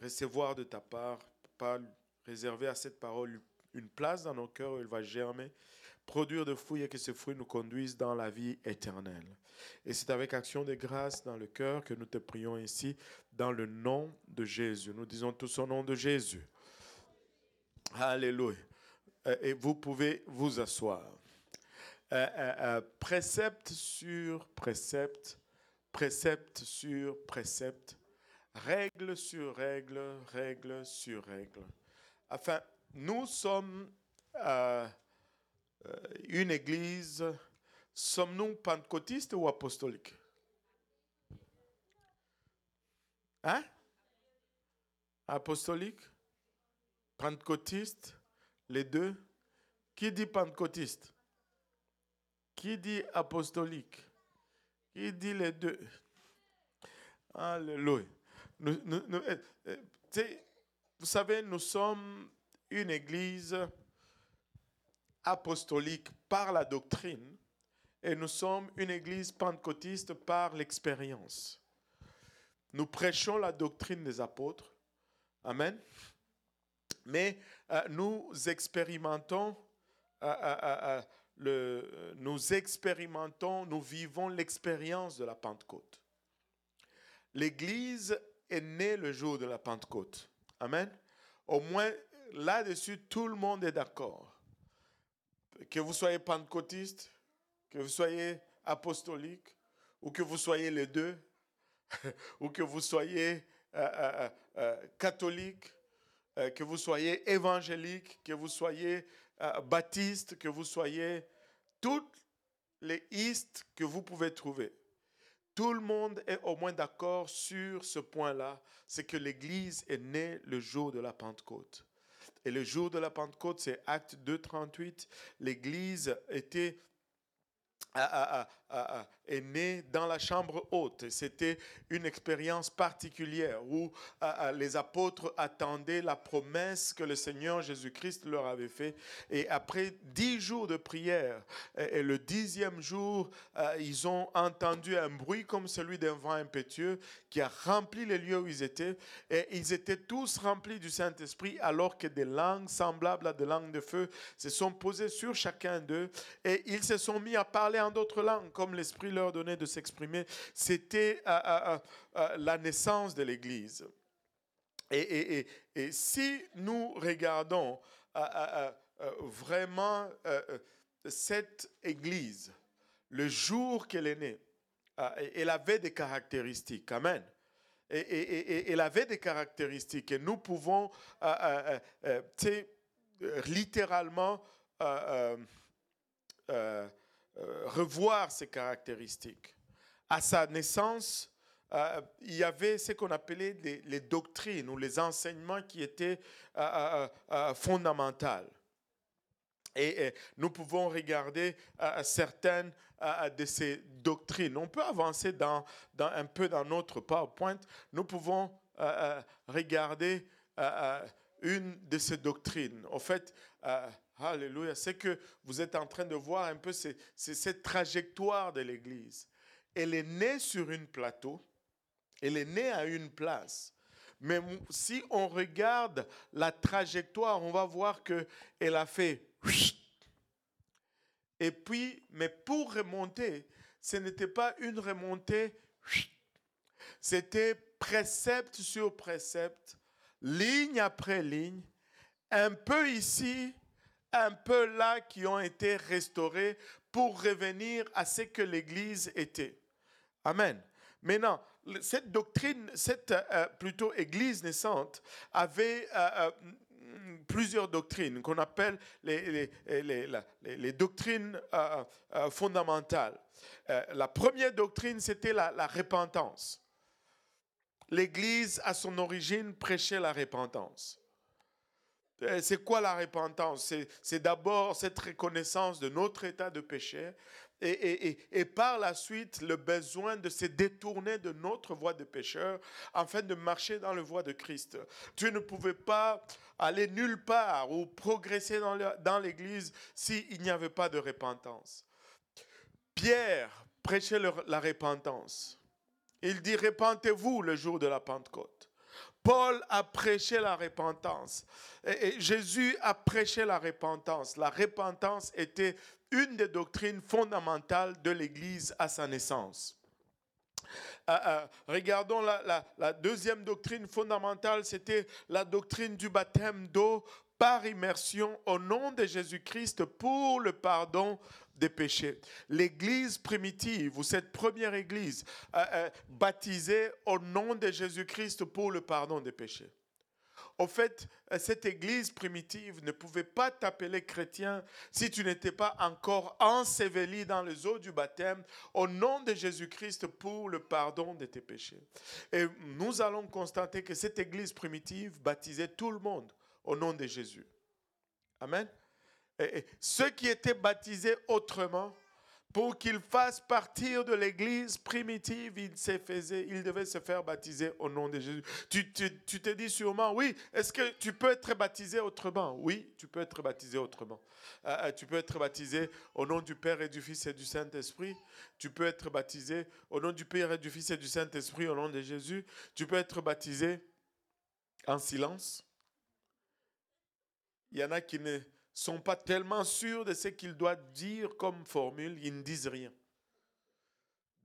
recevoir de ta part, pas réserver à cette parole une place dans nos cœurs où elle va germer, produire de fruits et que ces fruits nous conduisent dans la vie éternelle. Et c'est avec action de grâce dans le cœur que nous te prions ici, dans le nom de Jésus. Nous disons tous au nom de Jésus. Alléluia. Euh, et vous pouvez vous asseoir. Euh, euh, précepte sur précepte, précepte sur précepte, règle sur règle, règle sur règle. Enfin, nous sommes une église, sommes-nous pentecôtistes ou apostoliques? Hein? Apostolique Pentecôtiste Les deux? Qui dit pentecôtiste? Qui dit apostolique? Qui dit les deux? Alléluia. Euh, euh, vous savez, nous sommes une église apostolique par la doctrine et nous sommes une église pentecôtiste par l'expérience. Nous prêchons la doctrine des apôtres. Amen. Mais euh, nous expérimentons nous expérimentons, nous vivons l'expérience de la Pentecôte. L'Église est née le jour de la Pentecôte. Amen. Au moins là-dessus, tout le monde est d'accord. Que vous soyez pentecôtiste, que vous soyez apostolique, ou que vous soyez les deux, ou que vous soyez euh, euh, euh, catholique, que vous soyez évangélique, que vous soyez baptiste, que vous soyez toutes les istes que vous pouvez trouver. Tout le monde est au moins d'accord sur ce point-là, c'est que l'Église est née le jour de la Pentecôte. Et le jour de la Pentecôte, c'est Acte 2, 38. L'Église était est né dans la chambre haute. C'était une expérience particulière où les apôtres attendaient la promesse que le Seigneur Jésus-Christ leur avait fait. Et après dix jours de prière, et le dixième jour, ils ont entendu un bruit comme celui d'un vent impétueux qui a rempli les lieux où ils étaient. Et ils étaient tous remplis du Saint-Esprit alors que des langues semblables à des langues de feu se sont posées sur chacun d'eux. Et ils se sont mis à parler en d'autres langues, comme l'Esprit leur donnait de s'exprimer. C'était euh, euh, euh, la naissance de l'Église. Et, si nous regardons vraiment cette Église, le jour qu'elle est née, elle avait des caractéristiques. Amen. Et, elle avait des caractéristiques. Et nous pouvons littéralement euh, revoir ses caractéristiques. À sa naissance, euh, il y avait ce qu'on appelait les, doctrines ou les enseignements qui étaient euh, fondamentaux. Et, nous pouvons regarder certaines de ces doctrines. On peut avancer dans, un peu dans notre PowerPoint. Nous pouvons regarder une de ces doctrines. En fait, Alléluia. C'est que vous êtes en train de voir un peu, cette trajectoire de l'Église. Elle est née sur un plateau, elle est née à une place. Mais si on regarde la trajectoire, on va voir qu'elle a fait... Et puis, mais pour remonter, ce n'était pas une remontée, c'était précepte sur précepte, ligne après ligne, un peu ici, un peu là qui ont été restaurés pour revenir à ce que l'Église était. Amen. Maintenant, cette doctrine, cette euh, plutôt Église naissante, avait euh, euh, plusieurs doctrines qu'on appelle les, doctrines fondamentales. la première doctrine, c'était la, la repentance. L'Église, à son origine, prêchait la repentance. Euh, c'est quoi la repentance? C'est d'abord cette reconnaissance de notre état de péché et, par la suite le besoin de se détourner de notre voie de pécheur afin de marcher dans la voie de Christ. Tu ne pouvais pas aller nulle part ou progresser dans l'Église s'il n'y avait pas de repentance. Pierre prêchait la repentance. Il dit, répentez-vous le jour de la Pentecôte. Paul a prêché la repentance. Jésus a prêché la repentance. La repentance était une des doctrines fondamentales de l'Église à sa naissance. Euh, euh, regardons la, deuxième doctrine fondamentale, c'était la doctrine du baptême d'eau par immersion au nom de Jésus-Christ pour le pardon des péchés. L'église primitive, ou cette première église, euh, baptisée au nom de Jésus-Christ pour le pardon des péchés. Au fait, euh, cette église primitive ne pouvait pas t'appeler chrétien si tu n'étais pas encore enseveli dans les eaux du baptême au nom de Jésus-Christ pour le pardon de tes péchés. Et nous allons constater que cette église primitive baptisait tout le monde au nom de Jésus. Amen. Ceux qui étaient baptisés autrement, pour qu'il fasse partir de l'église primitive, il, faisait, il devait se faire baptiser au nom de Jésus. Tu, tu, te dis sûrement, oui, est-ce que tu peux être baptisé autrement? Oui, tu peux être baptisé autrement. Euh, euh, tu peux être baptisé au nom du Père et du Fils et du Saint-Esprit. Tu peux être baptisé au nom du Père et du Fils et du Saint-Esprit, au nom de Jésus. Tu peux être baptisé en silence. Il y en a qui ne sont pas tellement sûrs de ce qu'ils doivent dire comme formule, ils ne disent rien.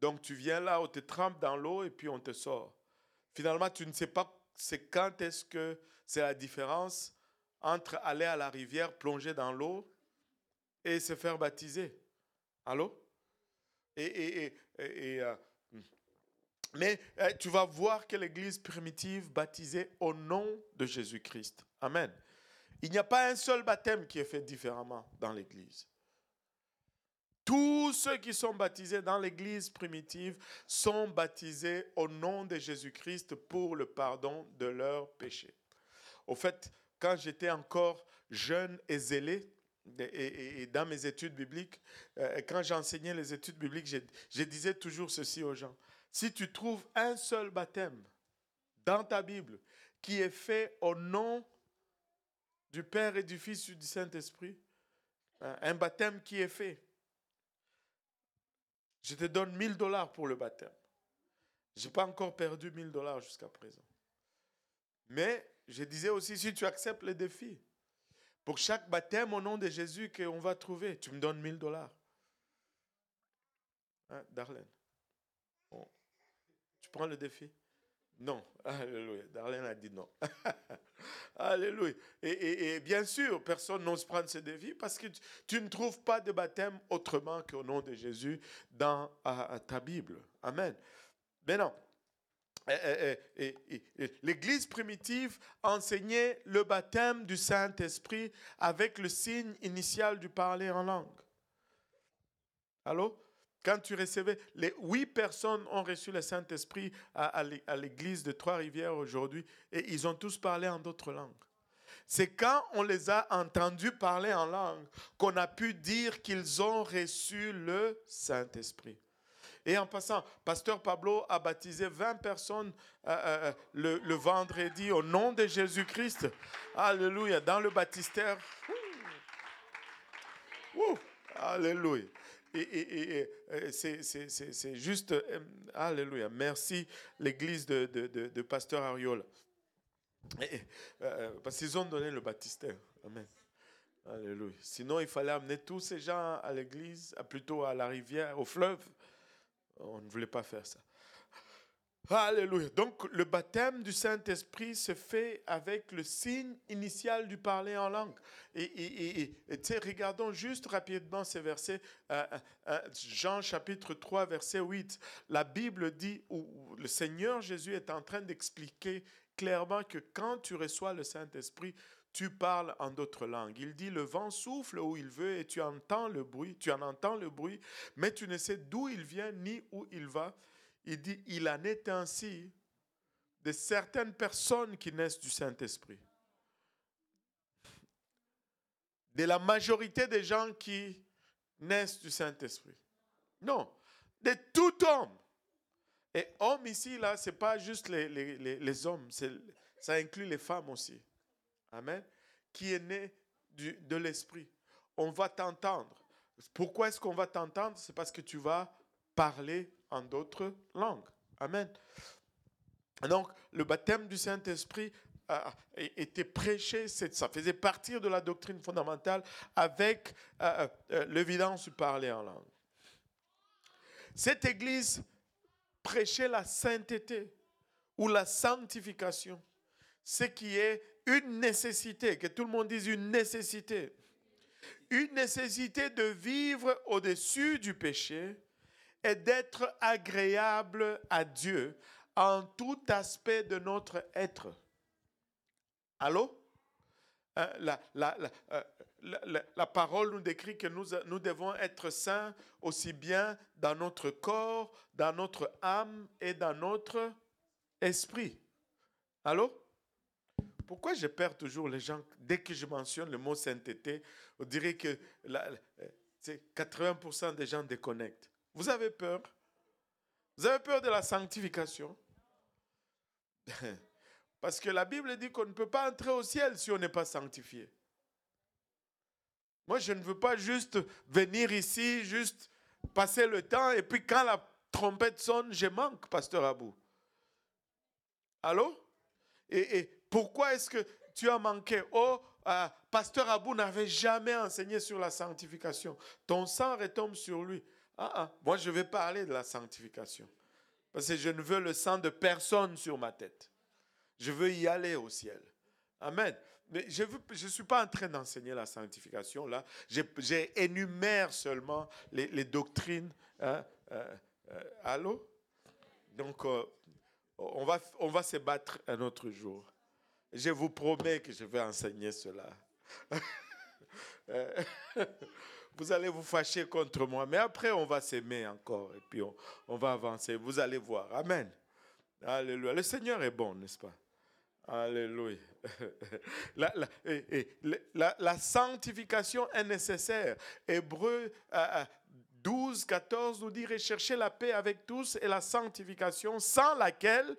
Donc tu viens là, on te trempe dans l'eau et puis on te sort. Finalement, tu ne sais pas c'est quand est-ce que c'est la différence entre aller à la rivière, plonger dans l'eau et se faire baptiser. Allô? Et, et, euh, mais euh, tu vas voir que l'Église primitive baptisait au nom de Jésus-Christ. Amen. Il n'y a pas un seul baptême qui est fait différemment dans l'Église. Tous ceux qui sont baptisés dans l'Église primitive sont baptisés au nom de Jésus-Christ pour le pardon de leurs péchés. Au fait, quand j'étais encore jeune et zélé, et, dans mes études bibliques, euh, quand j'enseignais les études bibliques, je, disais toujours ceci aux gens. Si tu trouves un seul baptême dans ta Bible qui est fait au nom du Père et du Fils et du Saint-Esprit, hein, un baptême qui est fait. Je te donne 1000 dollars pour le baptême. Je n'ai pas encore perdu 1000 dollars jusqu'à présent. Mais je disais aussi, si tu acceptes le défi, pour chaque baptême au nom de Jésus qu'on va trouver, tu me donnes 1000 dollars. Hein, Darlene, tu prends le défi? Non, alléluia. Darlene a dit non. alléluia. Et, bien sûr, personne n'ose prendre ce défi parce que tu, ne trouves pas de baptême autrement qu'au nom de Jésus dans ta Bible. Amen. Mais non. L'Église primitive enseignait le baptême du Saint-Esprit avec le signe initial du parler en langue. Allô? Quand tu recevais, les huit personnes ont reçu le Saint-Esprit à, l'église de Trois-Rivières aujourd'hui et ils ont tous parlé en d'autres langues. C'est quand on les a entendus parler en langue qu'on a pu dire qu'ils ont reçu le Saint-Esprit. Et en passant, Pasteur Pablo a baptisé 20 personnes euh, euh, euh, le, vendredi au nom de Jésus-Christ. Alléluia, dans le baptistère. Alléluia. Et, c'est juste, euh, alléluia, merci l'église de, de, Pasteur Ariol. Euh, parce qu'ils ont donné le baptistère. Amen. Alléluia. Sinon, il fallait amener tous ces gens à l'église, plutôt à la rivière, au fleuve. On ne voulait pas faire ça. Alléluia. Donc le baptême du Saint-Esprit se fait avec le signe initial du parler en langue. Et, et, regardons juste rapidement ces versets. Euh, euh, euh, Jean chapitre 3, verset 8. La Bible dit, où le Seigneur Jésus est en train d'expliquer clairement que quand tu reçois le Saint-Esprit, tu parles en d'autres langues. Il dit, le vent souffle où il veut et tu entends le bruit, tu en entends le bruit, mais tu ne sais d'où il vient ni où il va. Il dit, il en est ainsi de certaines personnes qui naissent du Saint-Esprit. De la majorité des gens qui naissent du Saint-Esprit. Non, de tout homme. Et homme ici, là, ce n'est pas juste les, les, les, hommes, ça inclut les femmes aussi. Amen. Qui est né de l'Esprit. On va t'entendre. Pourquoi est-ce qu'on va t'entendre? C'est parce que tu vas parler en d'autres langues. Amen. Donc, le baptême du Saint-Esprit a été prêché, ça faisait partie de la doctrine fondamentale avec euh, euh, l'évidence de parler en langue. Cette église prêchait la sainteté ou la sanctification, ce qui est une nécessité, que tout le monde dise une nécessité. Une nécessité de vivre au-dessus du péché et d'être agréable à Dieu en tout aspect de notre être. Allô? Euh, la, euh, la, la, parole nous décrit que nous, nous devons être saints aussi bien dans notre corps, dans notre âme et dans notre esprit. Allô? Pourquoi je perds toujours les gens? Dès que je mentionne le mot sainteté On dirait que 80% des gens déconnectent. Vous avez peur Vous avez peur de la sanctification Parce que la Bible dit qu'on ne peut pas entrer au ciel si on n'est pas sanctifié. Moi, je ne veux pas juste venir ici, juste passer le temps, et puis quand la trompette sonne, je manque, pasteur Abou. Allô? Et, pourquoi est-ce que tu as manqué? Oh, euh, pasteur Abou n'avait jamais enseigné sur la sanctification. Ton sang retombe sur lui. Ah, ah, moi, je vais parler de la sanctification. Parce que je ne veux le sang de personne sur ma tête. Je veux y aller au ciel. Amen. Mais je ne suis pas en train d'enseigner la sanctification là. J'énumère seulement les, doctrines. Hein, euh, euh, allô? Donc, euh, on, va, on va se battre un autre jour. Je vous promets que je vais enseigner cela. vous allez vous fâcher contre moi, mais après on va s'aimer encore et puis on, va avancer. Vous allez voir. Amen. Alléluia. Le Seigneur est bon, n'est-ce pas? Alléluia. La, sanctification est nécessaire. Hébreu 12, 14 nous dit rechercher la paix avec tous et la sanctification sans laquelle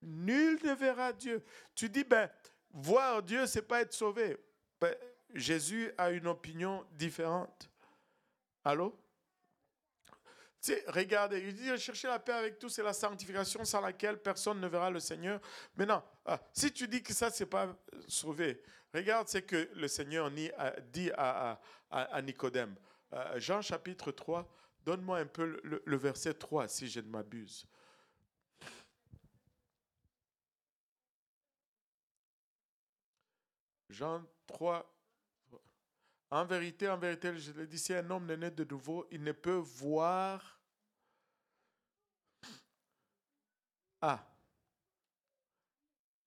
nul ne verra Dieu. Tu dis, ben, voir Dieu, c'est pas être sauvé. Ben, Jésus a une opinion différente. Allô? regardez, il dit chercher la paix avec tous et la sanctification sans laquelle personne ne verra le Seigneur. Maintenant, ah, si tu dis que ça, c'est pas sauvé, regarde ce que le Seigneur dit à, Nicodème. Euh, Jean chapitre 3, donne-moi un peu le, le verset 3 si je ne m'abuse. Jean 3, en vérité, en vérité, je le dis, si un homme n'est né de nouveau, il ne peut voir. Ah.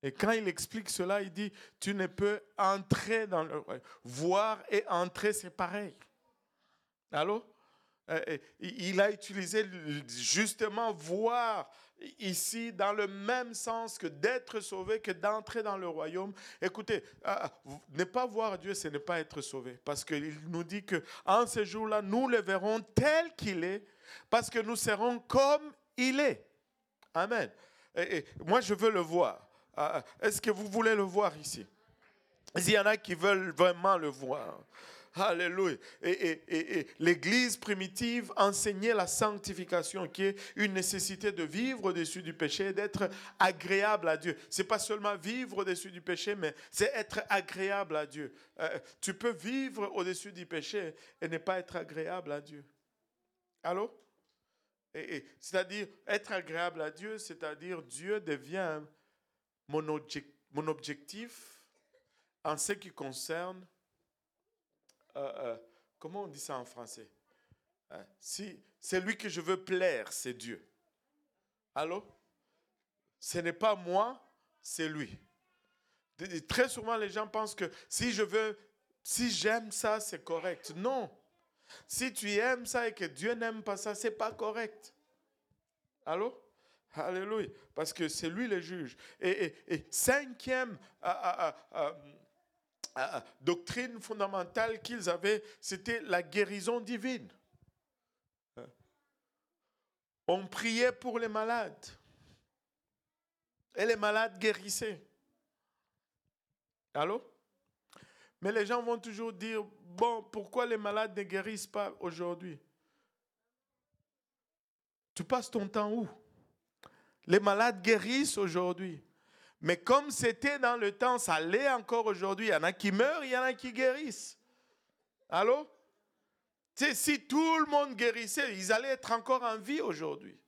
Et quand il explique cela, il dit, tu ne peux entrer dans le... Voir et entrer, c'est pareil. Allô? Il a utilisé justement voir ici dans le même sens que d'être sauvé, que d'entrer dans le royaume. Écoutez, euh, ne pas voir Dieu, ce n'est pas être sauvé. Parce qu'il nous dit que en ce jour-là, nous le verrons tel qu'il est, parce que nous serons comme il est. Amen. Moi, je veux le voir. Euh, est-ce que vous voulez le voir ici? Il y en a qui veulent vraiment le voir. Alléluia. Et, l'Église primitive enseignait la sanctification, qui est une nécessité de vivre au-dessus du péché et d'être agréable à Dieu. C'est pas seulement vivre au-dessus du péché, mais c'est être agréable à Dieu. Euh, tu peux vivre au-dessus du péché et ne pas être agréable à Dieu. Allô? C'est-à-dire, être agréable à Dieu, c'est-à-dire Dieu devient mon objectif en ce qui concerne euh, euh, comment on dit ça en français? Hein? Si c'est lui que je veux plaire, c'est Dieu. Allô? Ce n'est pas moi, c'est lui. Très souvent, les gens pensent que si je veux, si j'aime ça, c'est correct. Non. Si tu aimes ça et que Dieu n'aime pas ça, c'est pas correct. Allô? Alléluia. Parce que c'est lui le juge. Et, cinquième, doctrine fondamentale qu'ils avaient, c'était la guérison divine. On priait pour les malades. Et les malades guérissaient. Allô? Mais les gens vont toujours dire, bon, pourquoi les malades ne guérissent pas aujourd'hui? Tu passes ton temps où? Les malades guérissent aujourd'hui. Mais comme c'était dans le temps, ça l'est encore aujourd'hui. Il y en a qui meurent, il y en a qui guérissent. Allô? Tu sais, si tout le monde guérissait, ils allaient être encore en vie aujourd'hui.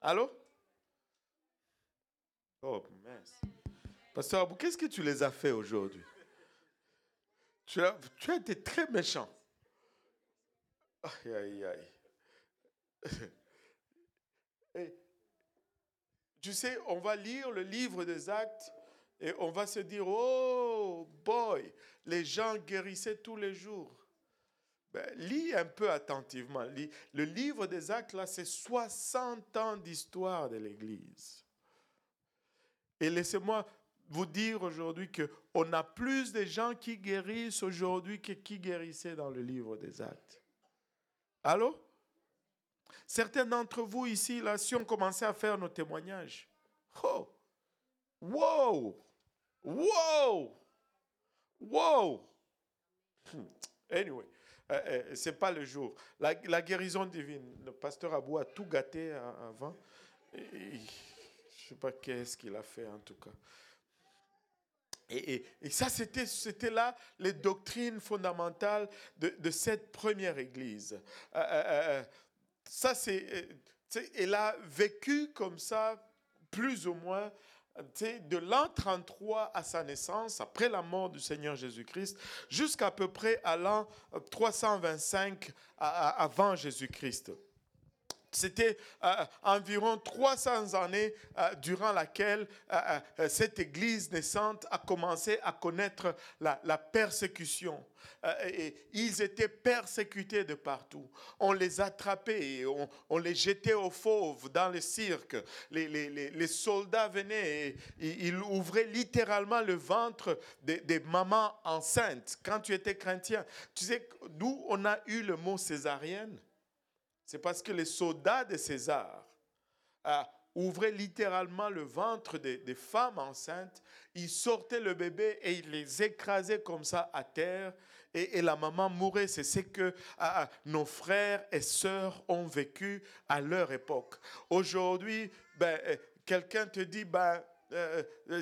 Allô? Oh, mince. Pasteur qu'est-ce que tu les as fait aujourd'hui? Tu as, tu as été très méchant. Aïe, aïe, aïe. tu sais, on va lire le livre des actes et on va se dire, oh boy, les gens guérissaient tous les jours. Ben, lis un peu attentivement. Le livre des actes, là, c'est 60 ans d'histoire de l'Église. Et laissez-moi vous dire aujourd'hui qu'on a plus de gens qui guérissent aujourd'hui que qui guérissaient dans le livre des actes. Allô? Certains d'entre vous ici, là, si on commençait à faire nos témoignages, oh, wow, wow, wow. Anyway, euh, euh, c'est pas le jour. La, guérison divine, le pasteur Abou a tout gâté avant. Je ne sais pas qu'est-ce qu'il a fait en tout cas. Et, ça, c'était, c'était là les doctrines fondamentales de, de cette première église. Euh, ça, c'est, elle a vécu comme ça, plus ou moins, de l'an 33 à sa naissance, après la mort du Seigneur Jésus-Christ, jusqu'à peu près à l'an 325 avant Jésus-Christ. C'était euh, environ 300 années euh, durant laquelle euh, cette Église naissante a commencé à connaître la, persécution. Ils étaient persécutés de partout. On les attrapait, on, on les jetait aux fauves dans le cirque. Les, les, les, soldats venaient et ils ouvraient littéralement le ventre des, des mamans enceintes quand tu étais chrétien. Tu sais d'où on a eu le mot césarienne? C'est parce que les soldats de César euh, ouvraient littéralement le ventre des, femmes enceintes. Ils sortaient le bébé et ils les écrasaient comme ça à terre. Et, la maman mourait. C'est ce que euh, nos frères et sœurs ont vécu à leur époque. Aujourd'hui, ben, euh, quelqu'un te dit, ben,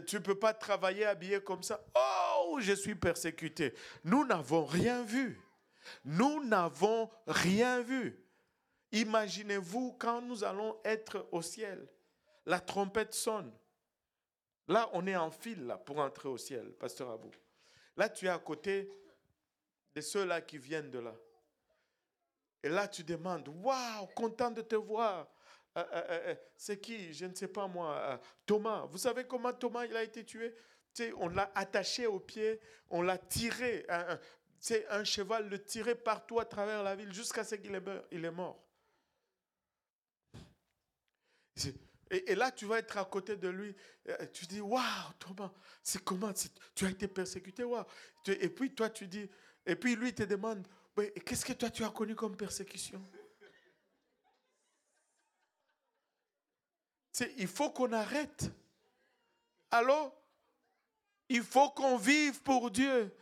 tu ne peux pas travailler habillé comme ça. Oh, je suis persécuté. Nous n'avons rien vu. Nous n'avons rien vu. Imaginez-vous quand nous allons être au ciel. La trompette sonne. Là, on est en file pour entrer au ciel, pasteur Abou. Là, tu es à côté de ceux-là qui viennent de là. Et là, tu demandes, waouh, content de te voir. Euh, euh, euh, c'est qui? Je ne sais pas moi. Thomas. Vous savez comment Thomas il a été tué? On l'a attaché au pied, on l'a tiré. Un, cheval le tirait partout à travers la ville jusqu'à ce qu'il est mort. Et, là, tu vas être à côté de lui. Tu dis, waouh, Thomas, c'est comment Tu as été persécuté, waouh. Et puis, toi, tu dis, et puis lui te demande, qu'est-ce que toi, tu as connu comme persécution? Il faut qu'on arrête. Alors, il faut qu'on vive pour Dieu.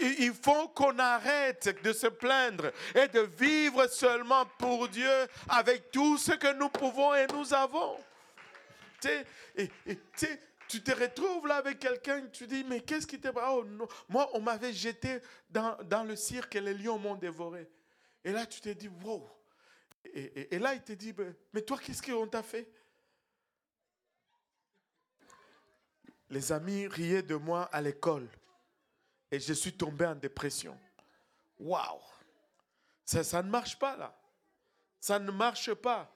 Il faut qu'on arrête de se plaindre et de vivre seulement pour Dieu avec tout ce que nous pouvons et nous avons. Et, tu te retrouves là avec quelqu'un, tu dis, mais qu'est-ce qui t'est... Oh, Moi, on m'avait jeté dans, dans, le cirque et les lions m'ont dévoré. Et là, tu te dis, wow. Et, et là, il te dit, mais toi, qu'est-ce qu'on t'a fait? Les amis riaient de moi à l'école et je suis tombé en dépression. Waouh! Ça, ça ne marche pas là. Ça ne marche pas.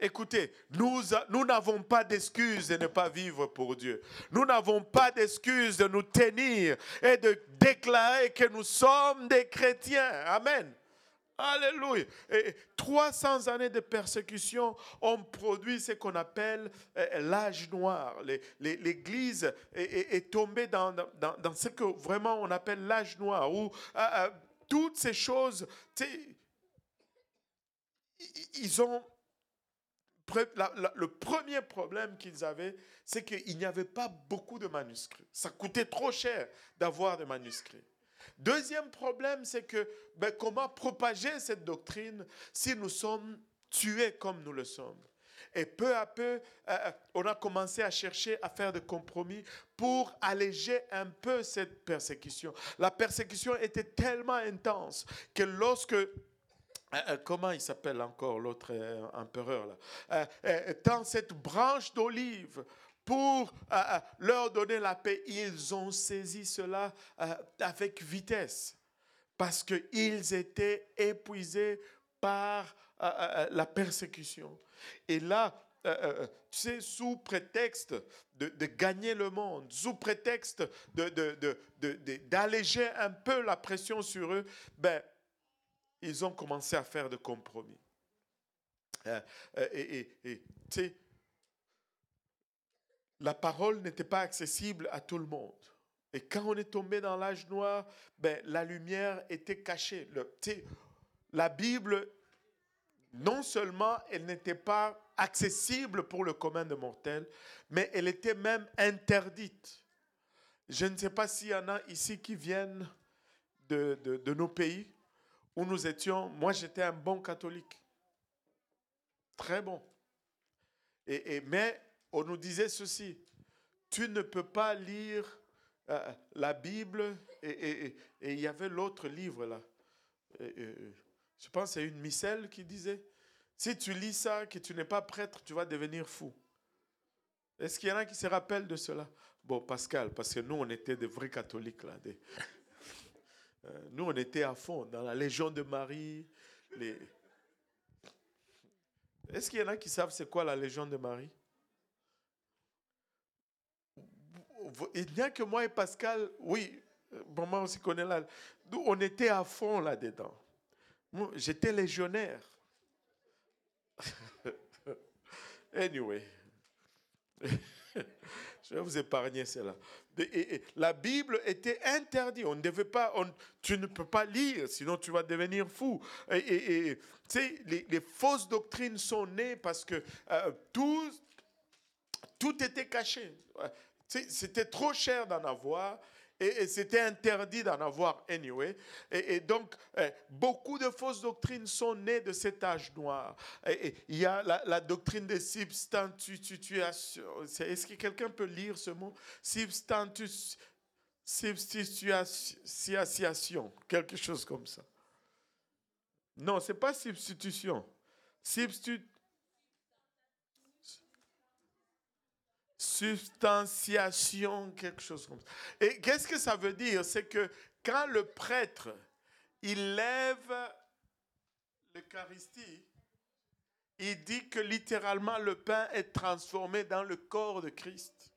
Écoutez, nous nous n'avons pas d'excuse de ne pas vivre pour Dieu. Nous n'avons pas d'excuse de nous tenir et de déclarer que nous sommes des chrétiens. Amen. Alléluia. Et 300 années de persécution ont produit ce qu'on appelle euh, l'âge noir. L'Église est, tombée dans, ce que vraiment on appelle l'âge noir, où euh, euh, toutes ces choses, ils ont le premier problème qu'ils avaient, c'est qu'il n'y avait pas beaucoup de manuscrits. Ça coûtait trop cher d'avoir des manuscrits. Deuxième problème, c'est que ben, comment propager cette doctrine si nous sommes tués comme nous le sommes? Et peu à peu, euh, on a commencé à chercher à faire des compromis pour alléger un peu cette persécution. La persécution était tellement intense que lorsque comment il s'appelle encore l'autre empereur là? Dans cette branche d'olive pour leur donner la paix, ils ont saisi cela avec vitesse parce qu'ils étaient épuisés par la persécution. Et là, tu sais, sous prétexte de, gagner le monde, sous prétexte d'alléger un peu la pression sur eux, ben, ils ont commencé à faire des compromis. et tu sais, la parole n'était pas accessible à tout le monde. Et quand on est tombé dans l'âge noir, ben, la lumière était cachée. La Bible, non seulement elle n'était pas accessible pour le commun de mortels, mais elle était même interdite. Je ne sais pas s'il y en a ici qui viennent de, de, nos pays où nous étions. Moi, j'étais un bon catholique. Très bon. Et, et, mais on nous disait ceci. Tu ne peux pas lire euh, la Bible et il y avait l'autre livre là. je pense c'est une misselle qui disait, si tu lis ça, que tu n'es pas prêtre, tu vas devenir fou. Est-ce qu'il y en a qui se rappellent de cela? Bon, Pascal, parce que nous, on était des vrais catholiques là. Euh, nous, on était à fond dans la Légion de Marie. Est-ce qu'il y en a qui savent c'est quoi la Légion de Marie? Il n'y a que moi et Pascal, oui, moi aussi connais là. On était à fond là-dedans. J'étais légionnaire. anyway. Je vais vous épargner cela. la Bible était interdite. On ne devait pas, tu ne peux pas lire, sinon tu vas devenir fou. Et, les, les, fausses doctrines sont nées parce que euh, tout, tout était caché. C'était trop cher d'en avoir et, c'était interdit d'en avoir anyway. Et, donc, eh, beaucoup de fausses doctrines sont nées de cet âge noir. Il y a la, doctrine de substitution. Est-ce que quelqu'un peut lire ce mot? Substitution, quelque chose comme ça. Non, ce n'est pas substitution. Substitution substantiation, quelque chose comme ça. Et qu'est-ce que ça veut dire? C'est que quand le prêtre, il lève l'Eucharistie, il dit que littéralement le pain est transformé dans le corps de Christ.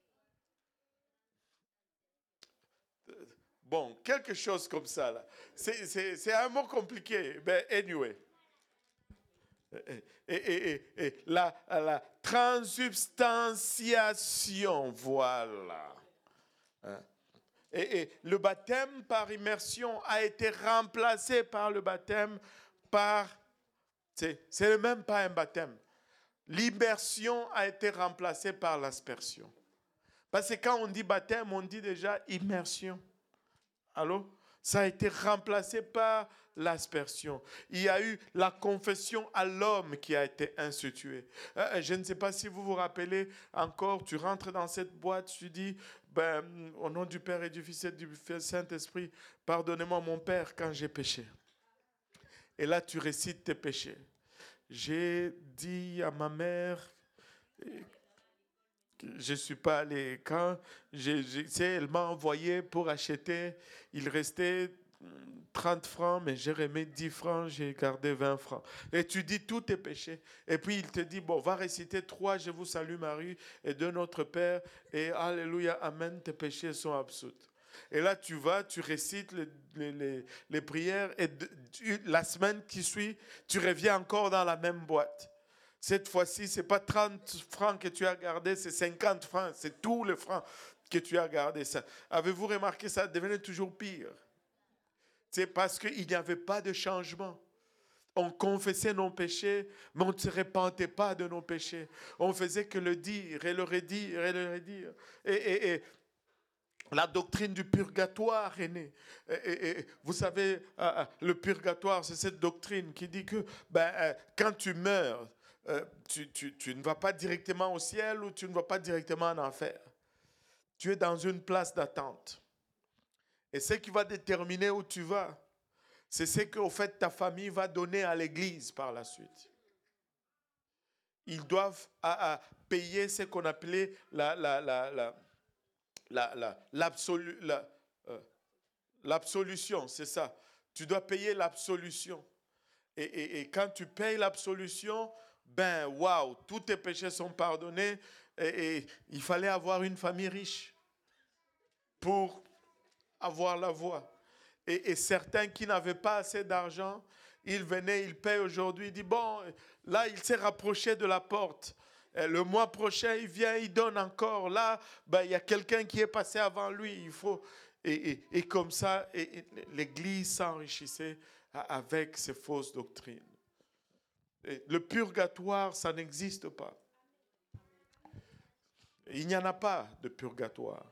Bon, quelque chose comme ça. là. C'est un mot compliqué, mais anyway et, la, la, transubstantiation, voilà. Hein? Et, le baptême par immersion a été remplacé par le baptême par... C'est même pas un baptême. L'immersion a été remplacée par l'aspersion. Parce que quand on dit baptême, on dit déjà immersion. Allô? Ça a été remplacé par l'aspersion. Il y a eu la confession à l'homme qui a été instituée. Euh, je ne sais pas si vous vous rappelez encore, tu rentres dans cette boîte, tu dis, ben, au nom du Père et du Fils et du Saint-Esprit, pardonnez-moi mon Père quand j'ai péché. Et là, tu récites tes péchés. J'ai dit à ma mère je suis pas allé. Quand elle m'a envoyé pour acheter, il restait 30 francs, mais j'ai remis 10 francs, j'ai gardé 20 francs. Et tu dis tous tes péchés. Et puis il te dit, bon, va réciter trois, je vous salue Marie, et de notre Père, et Alléluia, Amen, tes péchés sont absous. Et là, tu vas, tu récites les, les, les prières, et la semaine qui suit, tu reviens encore dans la même boîte. Cette fois-ci, ce n'est pas 30 francs que tu as gardé, c'est 50 francs, c'est tous les francs que tu as gardé. Avez-vous remarqué ça? Devenait toujours pire c'est parce qu'il n'y avait pas de changement. On confessait nos péchés, mais on ne se repentait pas de nos péchés. On faisait que le dire et le redire et le redire. Et, la doctrine du purgatoire est née. Et, vous savez, euh, euh, le purgatoire, c'est cette doctrine qui dit que ben, euh, quand tu meurs, tu, tu, tu ne vas pas directement au ciel ou tu ne vas pas directement en enfer. Tu es dans une place d'attente. Et ce qui va déterminer où tu vas, c'est ce qu'au fait ta famille va donner à l'Église par la suite. Ils doivent à, payer ce qu'on appelait la, euh, l'absolution, c'est ça. Tu dois payer l'absolution. Et, quand tu payes l'absolution, ben waouh, tous tes péchés sont pardonnés. Et, il fallait avoir une famille riche pour avoir la voie. Et, certains qui n'avaient pas assez d'argent, ils venaient, ils payent aujourd'hui, ils disent, bon, là, il s'est rapproché de la porte. Le mois prochain, il vient, il donne encore. Là, ben, il y a quelqu'un qui est passé avant lui. Il faut, et, et comme ça, l'Église s'enrichissait avec ces fausses doctrines. le purgatoire, ça n'existe pas. Il n'y en a pas de purgatoire.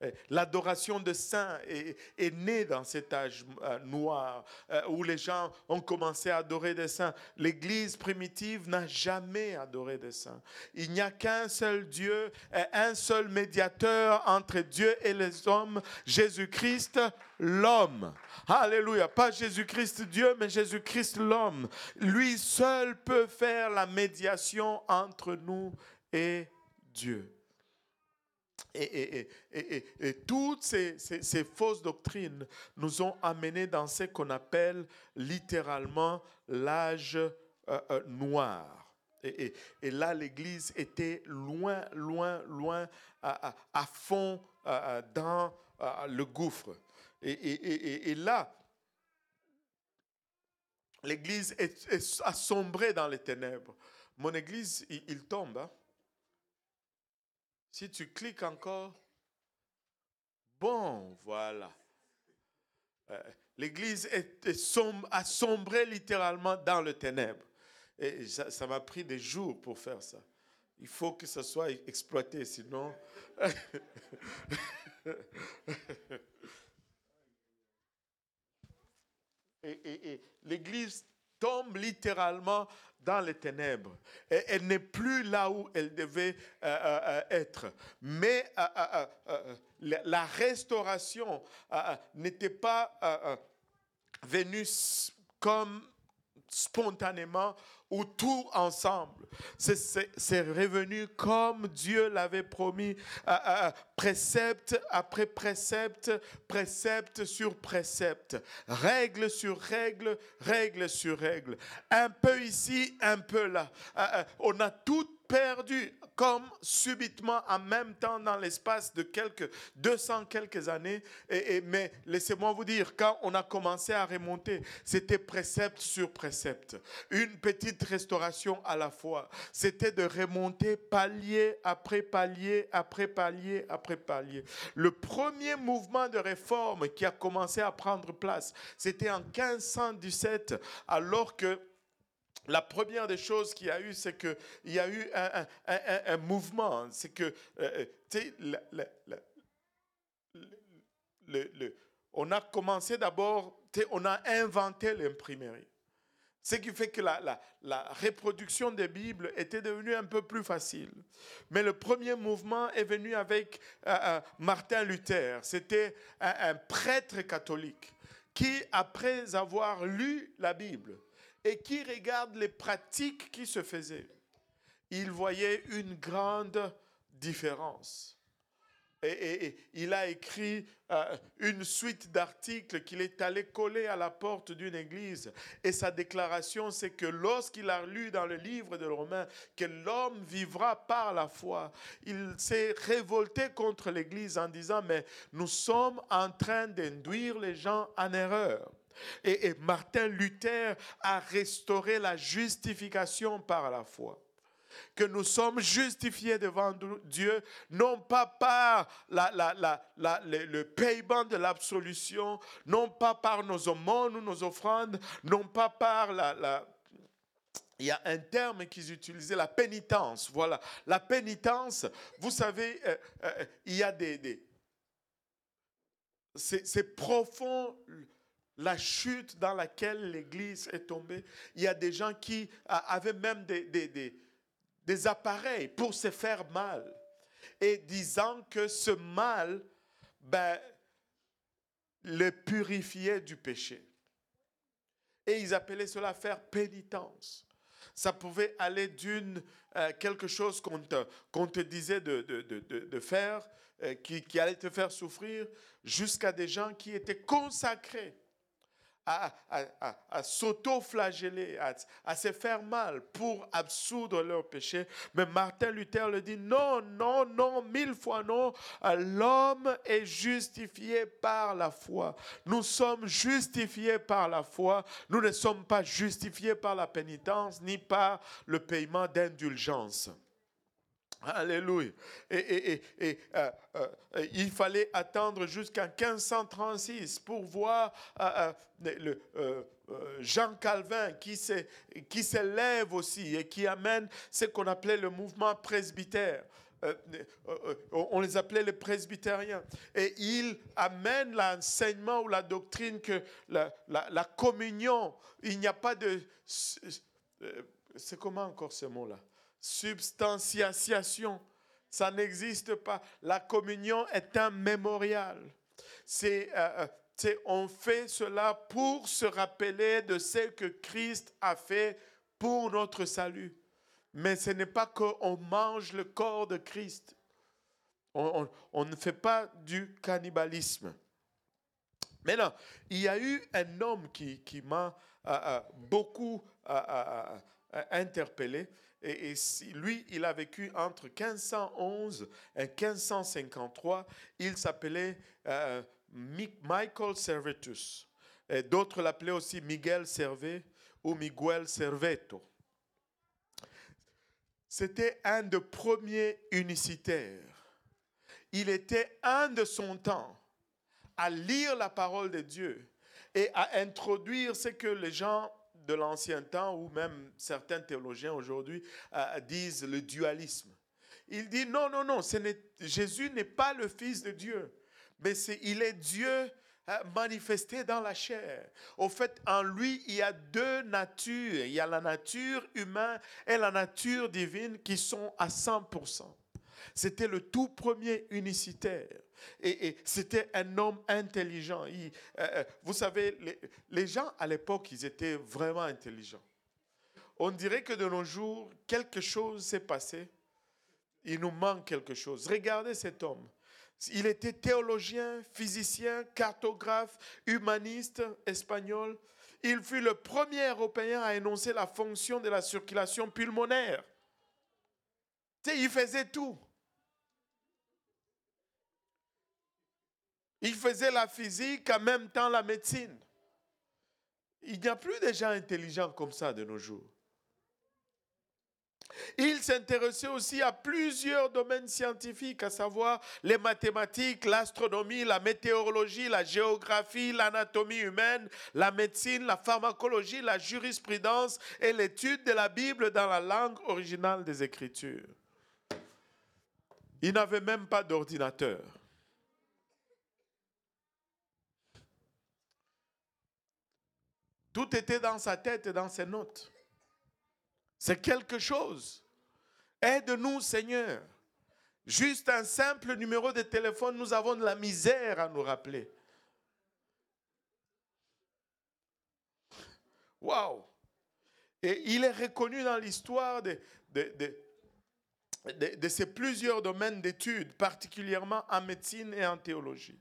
Eh, l'adoration de saints est, née dans cet âge euh, noir euh, où les gens ont commencé à adorer des saints. L'Église primitive n'a jamais adoré des saints. Il n'y a qu'un seul Dieu, un seul médiateur entre Dieu et les hommes, Jésus-Christ, l'homme. Alléluia. Pas Jésus-Christ Dieu, mais Jésus-Christ l'homme. Lui seul peut faire la médiation entre nous et Dieu. Et, toutes ces, fausses doctrines nous ont amenés dans ce qu'on appelle littéralement l'âge euh, euh, noir. Et, là, l'Église était loin, loin, loin, à, fond dans le gouffre. Et, là, l'Église est, est, assombrée dans les ténèbres. Mon Église, il, tombe. Hein. Si tu cliques encore, bon, voilà. Euh, L'Église est, sombre, a sombré littéralement dans le ténèbre. Et ça m'a pris des jours pour faire ça. Il faut que ça soit exploité, sinon... et, et l'Église tombe littéralement dans les ténèbres. Elle n'est plus là où elle devait euh, euh, euh, être. Mais la restauration n'était pas venue comme spontanément ou tout ensemble. C'est revenu comme Dieu l'avait promis, précepte après précepte, précepte sur précepte, règle sur règle, règle sur règle. Un peu ici, un peu là. on a tout perdu comme subitement en même temps dans l'espace de quelques 200 quelques années. Et, mais laissez-moi vous dire, quand on a commencé à remonter, c'était précepte sur précepte. Une petite restauration à la fois. C'était de remonter palier après palier, après palier, après palier. Le premier mouvement de réforme qui a commencé à prendre place, c'était en 1517, alors que la première des choses qu'il y a eu, c'est qu'il y a eu un, mouvement. C'est que, euh, euh, on a commencé d'abord, on a inventé l'imprimerie. Ce qui fait que la, reproduction des Bibles était devenue un peu plus facile. Mais le premier mouvement est venu avec euh, Martin Luther. C'était un prêtre catholique qui, après avoir lu la Bible, et qui regarde les pratiques qui se faisaient, il voyait une grande différence. Et, il a écrit euh, une suite d'articles qu'il est allé coller à la porte d'une église. Et sa déclaration, c'est que lorsqu'il a lu dans le livre de Romains que l'homme vivra par la foi, il s'est révolté contre l'église en disant, mais nous sommes en train d'induire les gens en erreur. Et, Martin Luther a restauré la justification par la foi que nous sommes justifiés devant Dieu, non pas par le, paiement de l'absolution, non pas par nos aumônes ou nos offrandes, non pas par la... il y a un terme qu'ils utilisaient, la pénitence. Voilà, la pénitence, vous savez, euh, euh, il y a des c'est profond la chute dans laquelle l'Église est tombée. Il y a des gens qui avaient même des, des, appareils pour se faire mal. Et disant que ce mal, ben, le purifiait du péché. Et ils appelaient cela faire pénitence. Ça pouvait aller d'une euh, quelque chose qu'on te, te disait de, de, de, faire, euh, qui allait te faire souffrir, jusqu'à des gens qui étaient consacrés à, s'auto-flageller, à, se faire mal pour absoudre leur péché. Mais Martin Luther le dit, non, non, non, mille fois non, l'homme est justifié par la foi. Nous sommes justifiés par la foi. Nous ne sommes pas justifiés par la pénitence ni par le paiement d'indulgence. Alléluia. Et, euh, euh, il fallait attendre jusqu'en 1536 pour voir euh, Jean Calvin qui s'élève aussi et qui amène ce qu'on appelait le mouvement presbytère. on les appelait les presbytériens. Et il amène l'enseignement ou la doctrine que la, la communion, il n'y a pas de... C'est comment encore ce mot-là? Substantiation. Ça n'existe pas. La communion est un mémorial. C'est, euh, euh, on fait cela pour se rappeler de ce que Christ a fait pour notre salut. Mais ce n'est pas qu'on mange le corps de Christ. On, ne fait pas du cannibalisme. Mais non, il y a eu un homme qui, qui m'a euh, beaucoup interpellé. Et, lui, il a vécu entre 1511 et 1553. Il s'appelait euh, Michael Servetus. Et d'autres l'appelaient aussi Miguel Servet ou Miguel Serveto. C'était un des premiers unicitaires. Il était un de son temps à lire la parole de Dieu et à introduire ce que les gens de l'ancien temps, ou même certains théologiens aujourd'hui euh, disent le dualisme. Il dit non, non, non, Jésus n'est pas le Fils de Dieu, mais il est Dieu euh, manifesté dans la chair. Au fait, en lui, il y a deux natures. Il y a la nature humaine et la nature divine qui sont à 100%. C'était le tout premier unicitaire. Et, c'était un homme intelligent. Euh, euh, vous savez, les, gens à l'époque, ils étaient vraiment intelligents. On dirait que de nos jours, quelque chose s'est passé. Il nous manque quelque chose. Regardez cet homme. Il était théologien, physicien, cartographe, humaniste espagnol. Il fut le premier Européen à énoncer la fonction de la circulation pulmonaire. Tu sais, il faisait tout. Il faisait la physique, en même temps la médecine. Il n'y a plus de gens intelligents comme ça de nos jours. Il s'intéressait aussi à plusieurs domaines scientifiques, à savoir les mathématiques, l'astronomie, la météorologie, la géographie, l'anatomie humaine, la médecine, la pharmacologie, la jurisprudence et l'étude de la Bible dans la langue originale des Écritures. Il n'avait même pas d'ordinateur. Tout était dans sa tête et dans ses notes. C'est quelque chose. Aide-nous, Seigneur. Juste un simple numéro de téléphone, nous avons de la misère à nous rappeler. Waouh! Et il est reconnu dans l'histoire de, de, de, ces plusieurs domaines d'études, particulièrement en médecine et en théologie.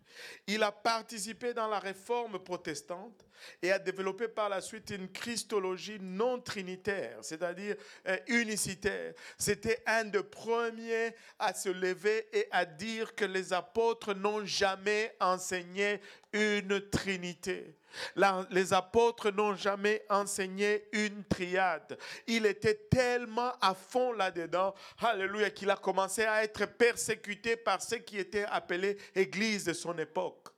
Il a participé dans la réforme protestante et a développé par la suite une christologie non trinitaire, c'est-à-dire euh, unicitaire. C'était un des premiers à se lever et à dire que les apôtres n'ont jamais enseigné une trinité les apôtres n'ont jamais enseigné une triade. Il était tellement à fond là-dedans, alléluia, qu'il a commencé à être persécuté par ceux qui étaient appelés églises de son époque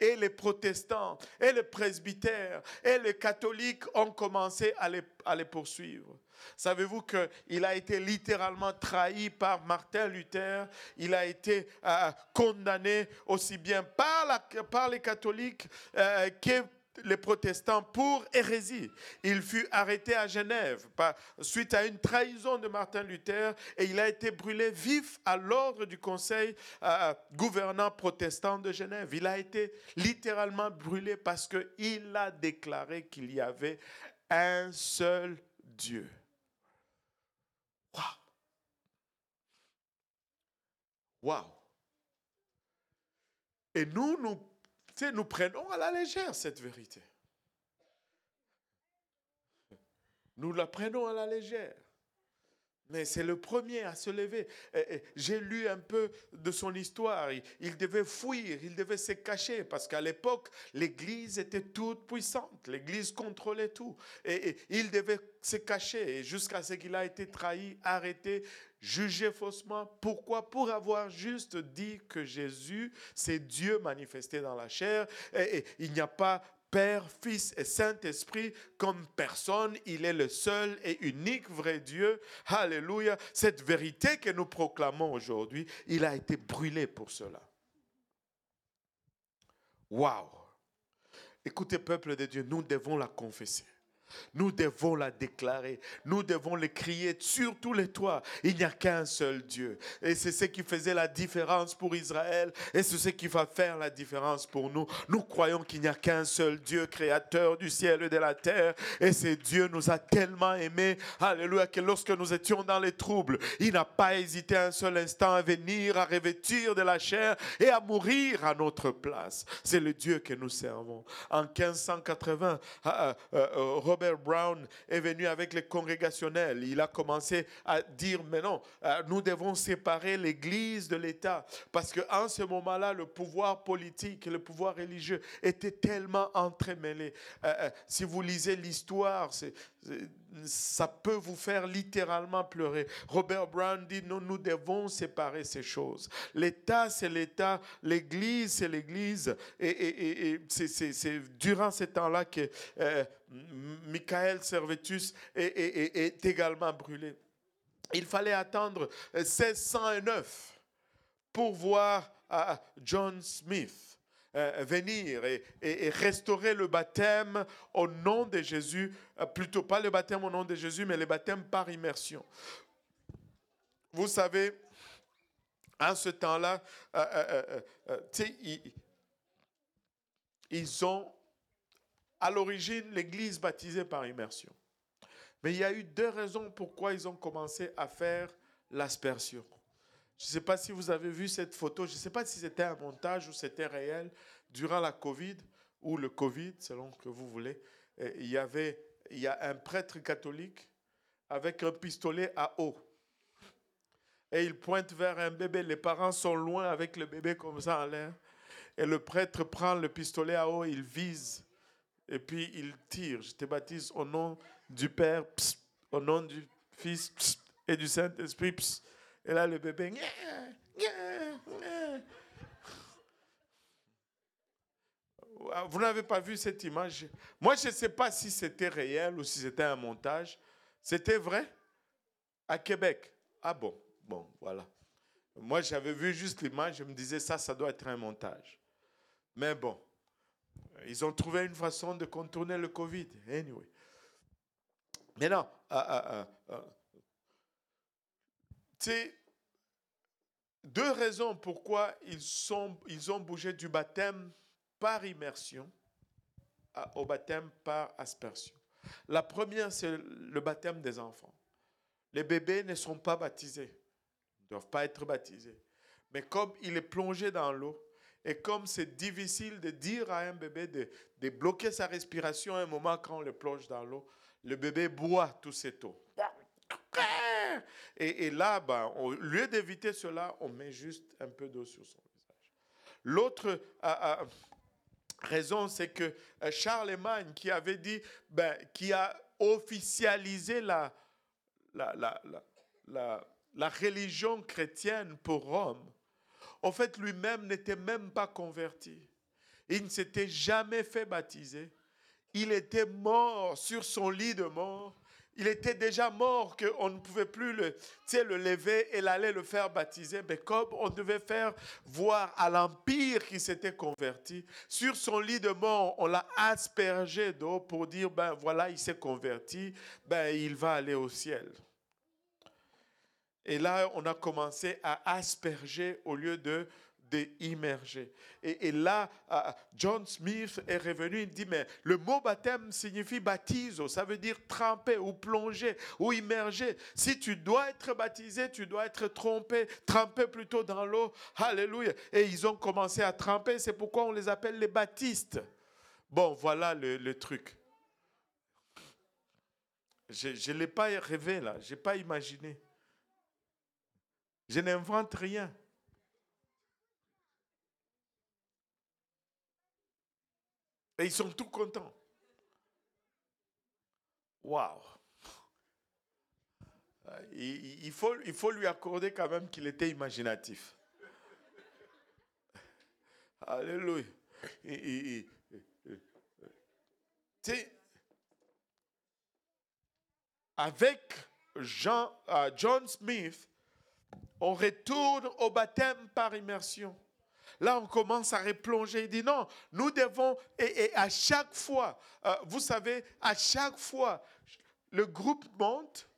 et les protestants, et les presbytères, et les catholiques ont commencé à les, poursuivre. Savez-vous qu'il a été littéralement trahi par Martin Luther, il a été euh, condamné aussi bien par, par les catholiques euh, que les protestants pour hérésie. Il fut arrêté à Genève suite à une trahison de Martin Luther et il a été brûlé vif à l'ordre du conseil euh, gouvernant protestant de Genève. Il a été littéralement brûlé parce qu'il a déclaré qu'il y avait un seul Dieu. Waouh! Waouh! Et nous, nous prenons à la légère cette vérité. Nous la prenons à la légère. Mais c'est le premier à se lever. J'ai lu un peu de son histoire. Il devait fuir, il devait se cacher parce qu'à l'époque, l'Église était toute puissante. L'Église contrôlait tout. Et, il devait se cacher jusqu'à ce qu'il a été trahi, arrêté, jugé faussement. Pourquoi? Pour avoir juste dit que Jésus, c'est Dieu manifesté dans la chair. Et, il n'y a pas Père, Fils et Saint-Esprit comme personne. Il est le seul et unique vrai Dieu. Alléluia. Cette vérité que nous proclamons aujourd'hui, il a été brûlé pour cela. Waouh. Écoutez, peuple de Dieu, nous devons la confesser. Nous devons la déclarer. Nous devons le crier sur tous les toits. Il n'y a qu'un seul Dieu. Et c'est ce qui faisait la différence pour Israël. Et c'est ce qui va faire la différence pour nous. Nous croyons qu'il n'y a qu'un seul Dieu, créateur du ciel et de la terre. Et ce Dieu nous a tellement aimés. Alléluia. Que lorsque nous étions dans les troubles, il n'a pas hésité un seul instant à venir, à revêtir de la chair et à mourir à notre place. C'est le Dieu que nous servons. En 1580, euh, euh, Robert Brown est venu avec les congrégationnels. Il a commencé à dire, mais non, euh, nous devons séparer l'Église de l'État. Parce qu'en ce moment-là, le pouvoir politique et le pouvoir religieux étaient tellement entremêlés. Euh, euh, si vous lisez l'histoire, ça peut vous faire littéralement pleurer. Robert Brown dit, non, nous devons séparer ces choses. L'État, c'est l'État, l'Église, c'est l'Église. Et, c'est durant ce temps-là que Michael Servetus est, également brûlé. Il fallait attendre 1609 pour voir John Smith euh, venir et, restaurer le baptême au nom de Jésus, euh, plutôt pas le baptême au nom de Jésus, mais le baptême par immersion. Vous savez, en ce temps-là, euh, ils ont à l'origine l'Église baptisée par immersion. Mais il y a eu deux raisons pourquoi ils ont commencé à faire l'aspersion. Je ne sais pas si vous avez vu cette photo, je ne sais pas si c'était un montage ou c'était réel, durant la Covid ou le Covid, selon que vous voulez, il y avait il y a un prêtre catholique avec un pistolet à eau. Et il pointe vers un bébé. Les parents sont loin avec le bébé comme ça en l'air. Et le prêtre prend le pistolet à eau, il vise et puis il tire. Je te baptise au nom du Père, au nom du Fils et du Saint-Esprit. Et là, le bébé. Vous n'avez pas vu cette image? Moi, je ne sais pas si c'était réel ou si c'était un montage. C'était vrai? À Québec. Ah bon, bon, voilà. Moi, j'avais vu juste l'image, je me disais, ça, ça doit être un montage. Mais bon, ils ont trouvé une façon de contourner le Covid. Anyway. Maintenant, euh, euh, euh, deux raisons pourquoi ils, sont, ils ont bougé du baptême par immersion au baptême par aspersion. La première, c'est le baptême des enfants. Les bébés ne sont pas baptisés, ne doivent pas être baptisés. Mais comme il est plongé dans l'eau, et comme c'est difficile de dire à un bébé de, de, bloquer sa respiration à un moment quand on le plonge dans l'eau, le bébé boit tout cette eau. Et, là, ben, au lieu d'éviter cela, on met juste un peu d'eau sur son visage. L'autre euh, euh, raison, c'est que euh, Charlemagne, qui avait dit, ben, qui a officialisé la, la, la, la, la religion chrétienne pour Rome, en fait, lui-même n'était même pas converti. Il ne s'était jamais fait baptiser. Il était mort sur son lit de mort. il était déjà mort, qu'on ne pouvait plus le, le lever et l'aller le faire baptiser. Mais comme on devait faire voir à l'Empire qui s'était converti, sur son lit de mort, on l'a aspergé d'eau pour dire, ben voilà, il s'est converti, ben il va aller au ciel. Et là, on a commencé à asperger au lieu de immerger. Et, là, John Smith est revenu, il dit, mais le mot baptême signifie baptiser, ça veut dire tremper ou plonger ou immerger. Si tu dois être baptisé, tu dois être trompé, trempé plutôt dans l'eau. Alléluia. Et ils ont commencé à tremper, c'est pourquoi on les appelle les baptistes. Bon, voilà le, le truc. Je ne l'ai pas rêvé là, je n'ai pas imaginé. Je n'invente rien. Et ils sont tout contents. Waouh! Il, faut, lui accorder quand même qu'il était imaginatif. Alléluia. avec Jean, euh, John Smith, on retourne au baptême par immersion. Là, on commence à replonger. Il dit non, nous devons, et, à chaque fois, euh, vous savez, à chaque fois, le groupe monte.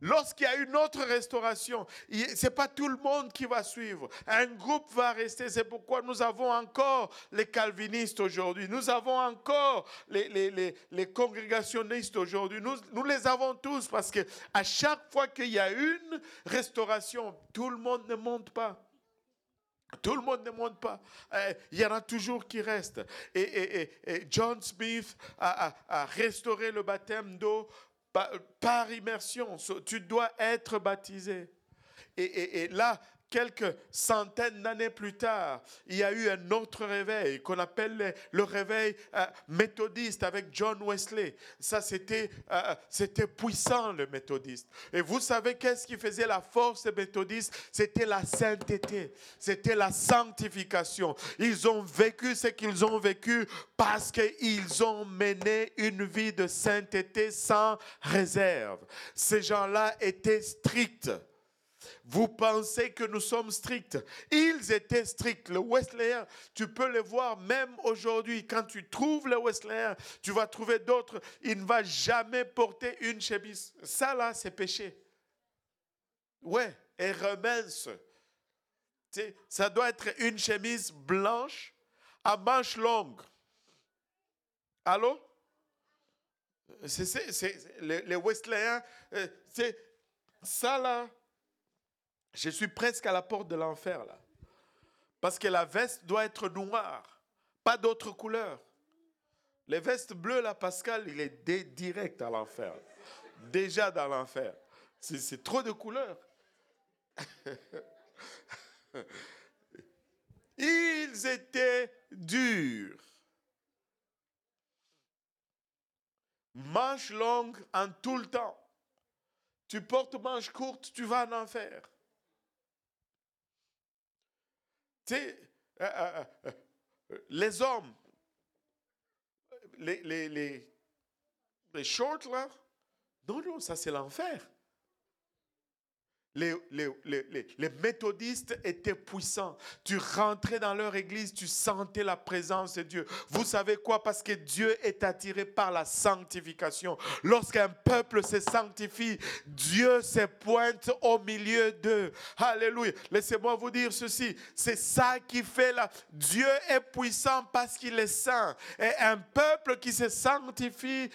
Lorsqu'il y a une autre restauration, ce n'est pas tout le monde qui va suivre. Un groupe va rester. C'est pourquoi nous avons encore les calvinistes aujourd'hui. Nous avons encore les, les, congrégationnistes aujourd'hui. Nous, nous les avons tous parce que à chaque fois qu'il y a une restauration, tout le monde ne monte pas. Tout le monde ne monte pas. Eh, il y en a toujours qui restent. Et, John Smith a, restauré le baptême d'eau par, immersion. Tu dois être baptisé. et là, quelques centaines d'années plus tard, il y a eu un autre réveil qu'on appelle le, réveil euh, méthodiste avec John Wesley. Ça, c'était euh, c'était puissant, le méthodiste. Et vous savez qu'est-ce qui faisait la force des méthodistes? C'était la sainteté, c'était la sanctification. Ils ont vécu ce qu'ils ont vécu parce qu'ils ont mené une vie de sainteté sans réserve. Ces gens-là étaient stricts. Vous pensez que nous sommes stricts. Ils étaient stricts. Le Wesleyan, tu peux le voir même aujourd'hui. Quand tu trouves le Wesleyan, tu vas trouver d'autres. Il ne va jamais porter une chemise. Ça là, c'est péché. Ouais, et remince. ça doit être une chemise blanche à manches longues. Allô? C'est, les, les Wesleyens, euh, c'est ça là, je suis presque à la porte de l'enfer là. Parce que la veste doit être noire, pas d'autre couleur. Les vestes bleues là, Pascal, il est direct à l'enfer. Déjà dans l'enfer. C'est trop de couleurs. Ils étaient durs. Manche longue en tout le temps. Tu portes manche courte, tu vas en enfer. Euh, euh, euh, les hommes, les, les shorts là, non, non, ça c'est l'enfer les, méthodistes étaient puissants. Tu rentrais dans leur église, tu sentais la présence de Dieu. Vous savez quoi? Parce que Dieu est attiré par la sanctification. Lorsqu'un peuple se sanctifie, Dieu se pointe au milieu d'eux. Alléluia. Laissez-moi vous dire ceci. C'est ça qui fait la... Dieu est puissant parce qu'il est saint. Et un peuple qui se sanctifie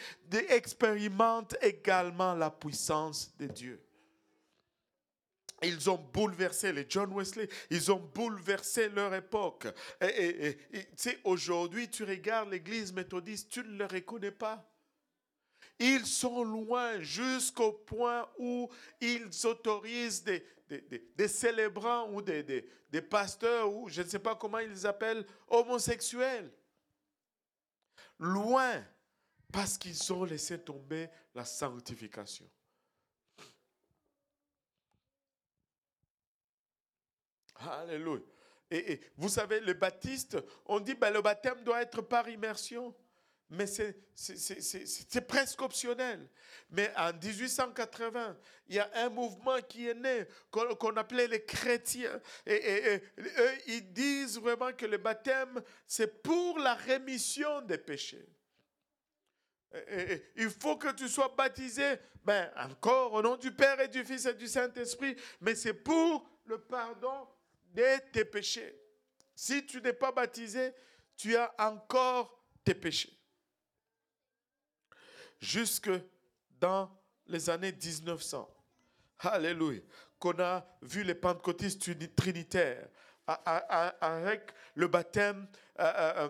expérimente également la puissance de Dieu. Ils ont bouleversé, les John Wesley, ils ont bouleversé leur époque. Et, tu sais, aujourd'hui, tu regardes l'église méthodiste, tu ne le reconnais pas. Ils sont loin jusqu'au point où ils autorisent des, des, célébrants ou des, des, pasteurs ou je ne sais pas comment ils les appellent, homosexuels. Loin, parce qu'ils ont laissé tomber la sanctification. Alléluia. Et, vous savez, les baptistes, on dit ben, le baptême doit être par immersion. mais c'est presque optionnel. Mais en 1880, il y a un mouvement qui est né qu'on appelait les chrétiens. Et, eux, ils disent vraiment que le baptême, c'est pour la rémission des péchés. il faut que tu sois baptisé, ben, encore au nom du Père et du Fils et du Saint-Esprit, mais c'est pour le pardon de tes péchés. Si tu n'es pas baptisé, tu as encore tes péchés jusque dans les années 1900. Alléluia. Qu'on a vu les pentecôtistes trinitaires avec le baptême euh, euh,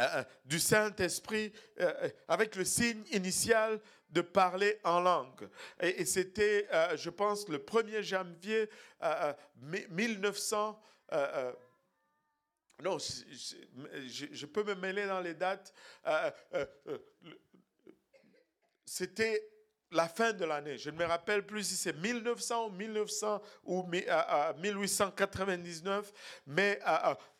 euh, du Saint-Esprit, avec le signe initial de parler en langue. Et, c'était, je pense, le 1er janvier 1900. non, je, peux me mêler dans les dates c'était la fin de l'année. Je ne me rappelle plus si c'est 1900 ou 1900 ou 1899, mais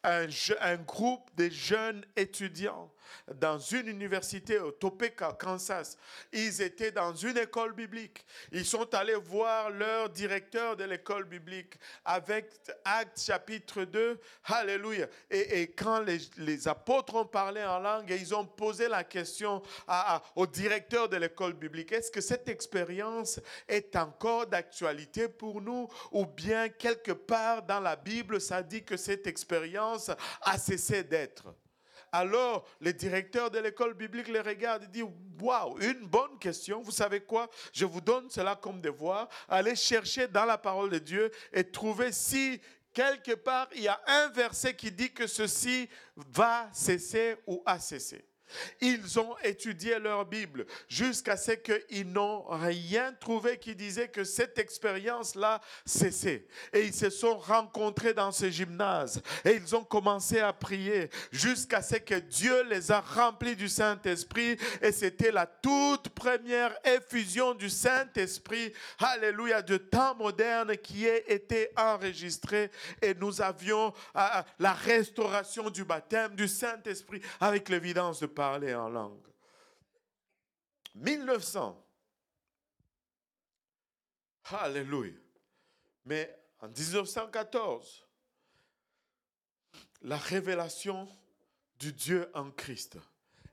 un, groupe de jeunes étudiants dans une université au Topeka, Kansas. Ils étaient dans une école biblique. Ils sont allés voir leur directeur de l'école biblique avec Actes chapitre 2. Alléluia. Et, quand les, apôtres ont parlé en langue, ils ont posé la question au directeur de l'école biblique, est-ce que cette expérience est encore d'actualité pour nous? Ou bien quelque part dans la Bible, ça dit que cette expérience a cessé d'être alors, le directeur de l'école biblique les regarde et dit, waouh, une bonne question. Vous savez quoi? Je vous donne cela comme devoir. Allez chercher dans la parole de Dieu et trouver si quelque part il y a un verset qui dit que ceci va cesser ou a cessé. Ils ont étudié leur Bible jusqu'à ce qu'ils n'ont rien trouvé qui disait que cette expérience-là cessait. Et ils se sont rencontrés dans ce gymnase et ils ont commencé à prier jusqu'à ce que Dieu les a remplis du Saint-Esprit. Et c'était la toute première effusion du Saint-Esprit, alléluia, de temps moderne qui a été enregistrée. Et nous avions euh, la restauration du baptême du Saint-Esprit avec l'évidence de parler en langue. 1900. Alléluia. Mais en 1914, la révélation du Dieu en Christ.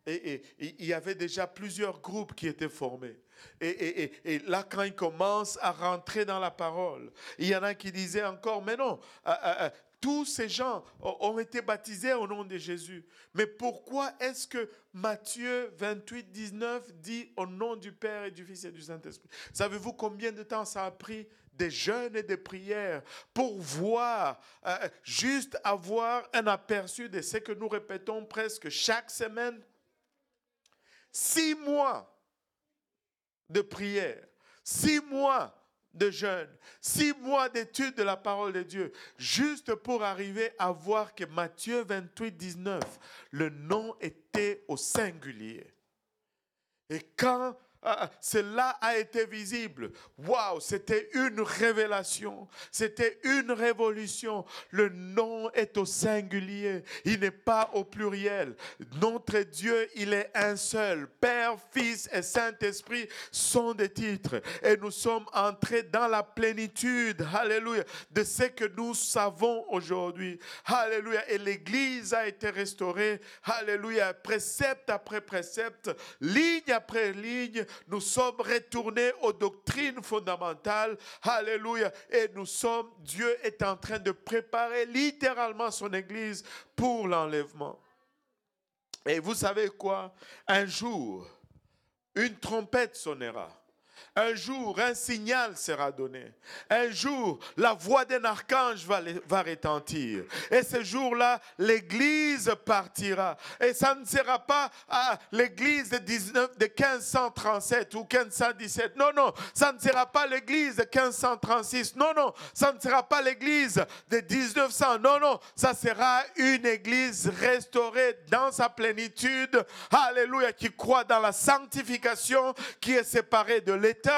Et, il y avait déjà plusieurs groupes qui étaient formés. Et, et, là, quand ils commencent à rentrer dans la parole, il y en a qui disaient encore, mais non, euh, euh, euh, tous ces gens ont été baptisés au nom de Jésus. Mais pourquoi est-ce que Matthieu 28, 19 dit au nom du Père et du Fils et du Saint-Esprit? Savez-vous combien de temps ça a pris des jeûnes et des prières pour voir, euh, juste avoir un aperçu de ce que nous répétons presque chaque semaine? Six mois de prière, six mois de jeûne, six mois d'étude de la parole de Dieu, juste pour arriver à voir que Matthieu 28, 19, le nom était au singulier. Et quand ah, ah, cela a été visible. Waouh, c'était une révélation, c'était une révolution. Le nom est au singulier, il n'est pas au pluriel. Notre Dieu, il est un seul. Père, Fils et Saint-Esprit sont des titres. Et nous sommes entrés dans la plénitude, alléluia, de ce que nous savons aujourd'hui. Alléluia. Et l'Église a été restaurée, alléluia, précepte après précepte, ligne après ligne nous sommes retournés aux doctrines fondamentales. Alléluia. Et nous sommes, Dieu est en train de préparer littéralement son Église pour l'enlèvement. Et vous savez quoi? Un jour, une trompette sonnera. Un jour, un signal sera donné. Un jour, la voix d'un archange va, retentir. Et ce jour-là, l'Église partira. Et ça ne sera pas l'Église de, 19, de 1537 ou 1517. Non, non, ça ne sera pas l'Église de 1536. Non, non, ça ne sera pas l'Église de 1900. Non, non, ça sera une Église restaurée dans sa plénitude. Alléluia, qui croit dans la sanctification, qui est séparée de l'Église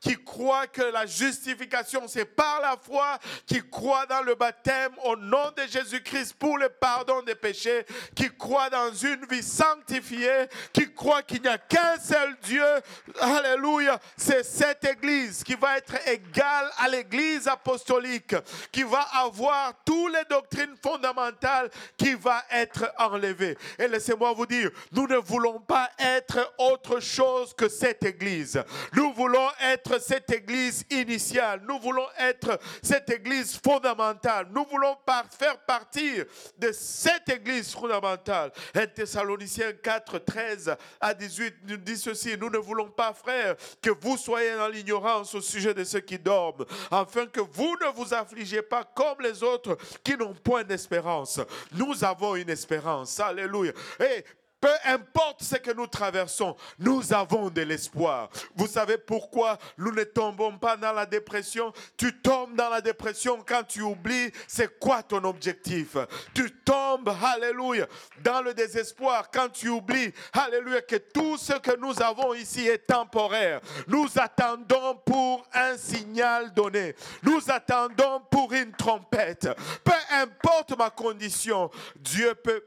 qui croient que la justification, c'est par la foi, qui croient dans le baptême au nom de Jésus-Christ pour le pardon des péchés, qui croient dans une vie sanctifiée, qui croient qu'il n'y a qu'un seul Dieu. Alléluia. C'est cette église qui va être égale à l'église apostolique, qui va avoir toutes les doctrines fondamentales qui va être enlevées. Et laissez-moi vous dire, nous ne voulons pas être autre chose que cette église. Nous voulons être cette église initiale. Nous voulons être cette église fondamentale. Nous voulons faire partie de cette église fondamentale. 1 Thessaloniciens 4, 13 à 18 nous dit ceci. Nous ne voulons pas, frères, que vous soyez dans l'ignorance au sujet de ceux qui dorment, afin que vous ne vous affligez pas comme les autres qui n'ont point d'espérance. Nous avons une espérance. Alléluia. Et peu importe ce que nous traversons, nous avons de l'espoir. Vous savez pourquoi nous ne tombons pas dans la dépression? Tu tombes dans la dépression quand tu oublies c'est quoi ton objectif. Tu tombes, alléluia, dans le désespoir quand tu oublies, alléluia, que tout ce que nous avons ici est temporaire. Nous attendons pour un signal donné. Nous attendons pour une trompette. Peu importe ma condition, Dieu peut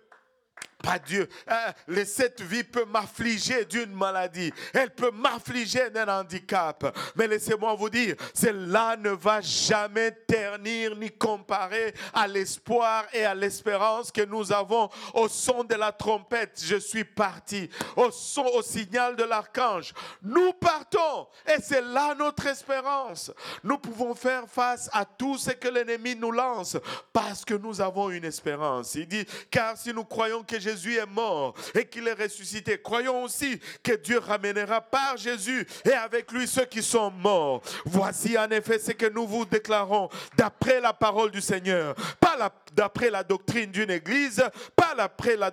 pas Dieu. Euh, cette vie peut m'affliger d'une maladie. Elle peut m'affliger d'un handicap. Mais laissez-moi vous dire, cela ne va jamais ternir ni comparer à l'espoir et à l'espérance que nous avons au son de la trompette. Je suis parti. Au son, au signal de l'archange. Nous partons. Et c'est là notre espérance. Nous pouvons faire face à tout ce que l'ennemi nous lance parce que nous avons une espérance. Il dit, car si nous croyons que Jésus Jésus est mort et qu'il est ressuscité. Croyons aussi que Dieu ramènera par Jésus et avec lui ceux qui sont morts. Voici en effet ce que nous vous déclarons d'après la parole du Seigneur. Pas d'après la doctrine d'une église, pas d'après la,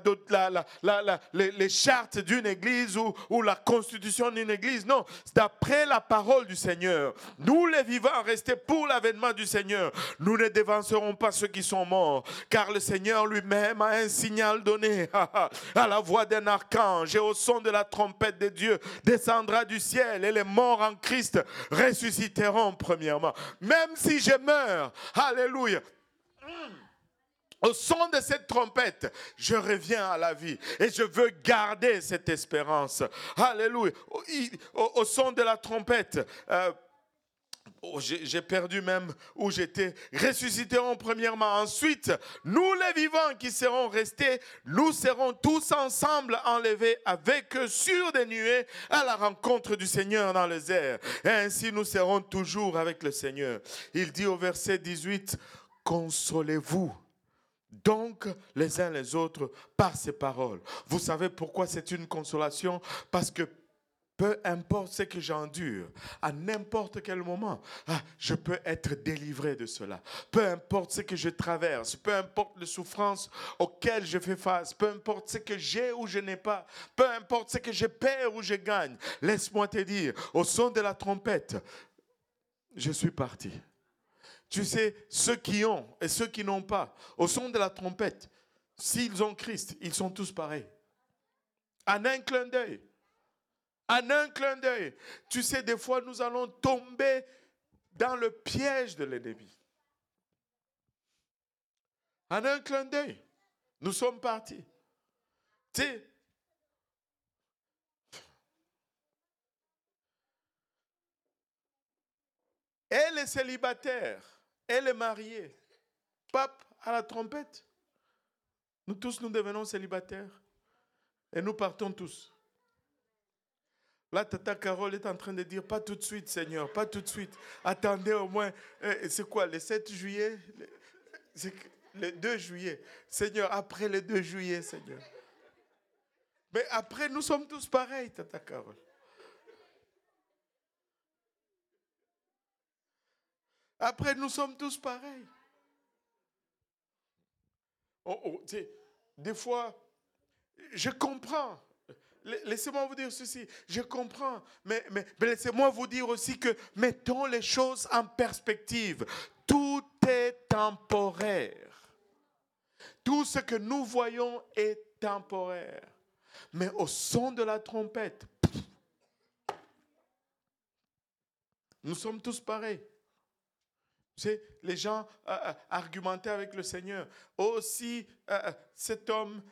les, chartes d'une église ou, la constitution d'une église. Non, d'après la parole du Seigneur. Nous les vivants restés pour l'avènement du Seigneur. Nous ne dévancerons pas ceux qui sont morts, car le Seigneur lui-même a un signal donné à la voix d'un archange et au son de la trompette de Dieu descendra du ciel et les morts en Christ ressusciteront premièrement. Même si je meurs, alléluia, au son de cette trompette, je reviens à la vie et je veux garder cette espérance. Alléluia. Au, son de la trompette, euh, Oh, j'ai perdu même où j'étais. Ressusciteront premièrement. Ensuite, nous les vivants qui serons restés, nous serons tous ensemble enlevés avec eux sur des nuées à la rencontre du Seigneur dans les airs. Et ainsi nous serons toujours avec le Seigneur. Il dit au verset 18, consolez-vous donc les uns les autres par ces paroles. Vous savez pourquoi c'est une consolation? Parce que peu importe ce que j'endure, à n'importe quel moment, ah, je peux être délivré de cela. Peu importe ce que je traverse, peu importe les souffrances auxquelles je fais face, peu importe ce que j'ai ou je n'ai pas, peu importe ce que je perds ou je gagne, laisse-moi te dire, au son de la trompette, je suis parti. Tu sais, ceux qui ont et ceux qui n'ont pas, au son de la trompette, s'ils ont Christ, ils sont tous pareils. En un clin d'œil. En un clin d'œil. Tu sais, des fois, nous allons tomber dans le piège de l'ennemi. En un clin d'œil, nous sommes partis. Tu sais, elle est célibataire, elle est mariée. Pape à la trompette. Nous tous, nous devenons célibataires. Et nous partons tous. Là, Tata Carole est en train de dire, pas tout de suite, Seigneur, pas tout de suite. Attendez au moins, eh, c'est quoi, le 7 juillet? Le 2 juillet. Seigneur, après le 2 juillet, Seigneur. Mais après, nous sommes tous pareils, Tata Carole. Après, nous sommes tous pareils. Oh, oh, des fois, je comprends. Laissez-moi vous dire ceci, je comprends, mais, laissez-moi vous dire aussi que mettons les choses en perspective. Tout est temporaire. Tout ce que nous voyons est temporaire. Mais au son de la trompette, Nous sommes tous pareils. Les gens euh, euh, argumentaient avec le Seigneur. Aussi, euh, cet homme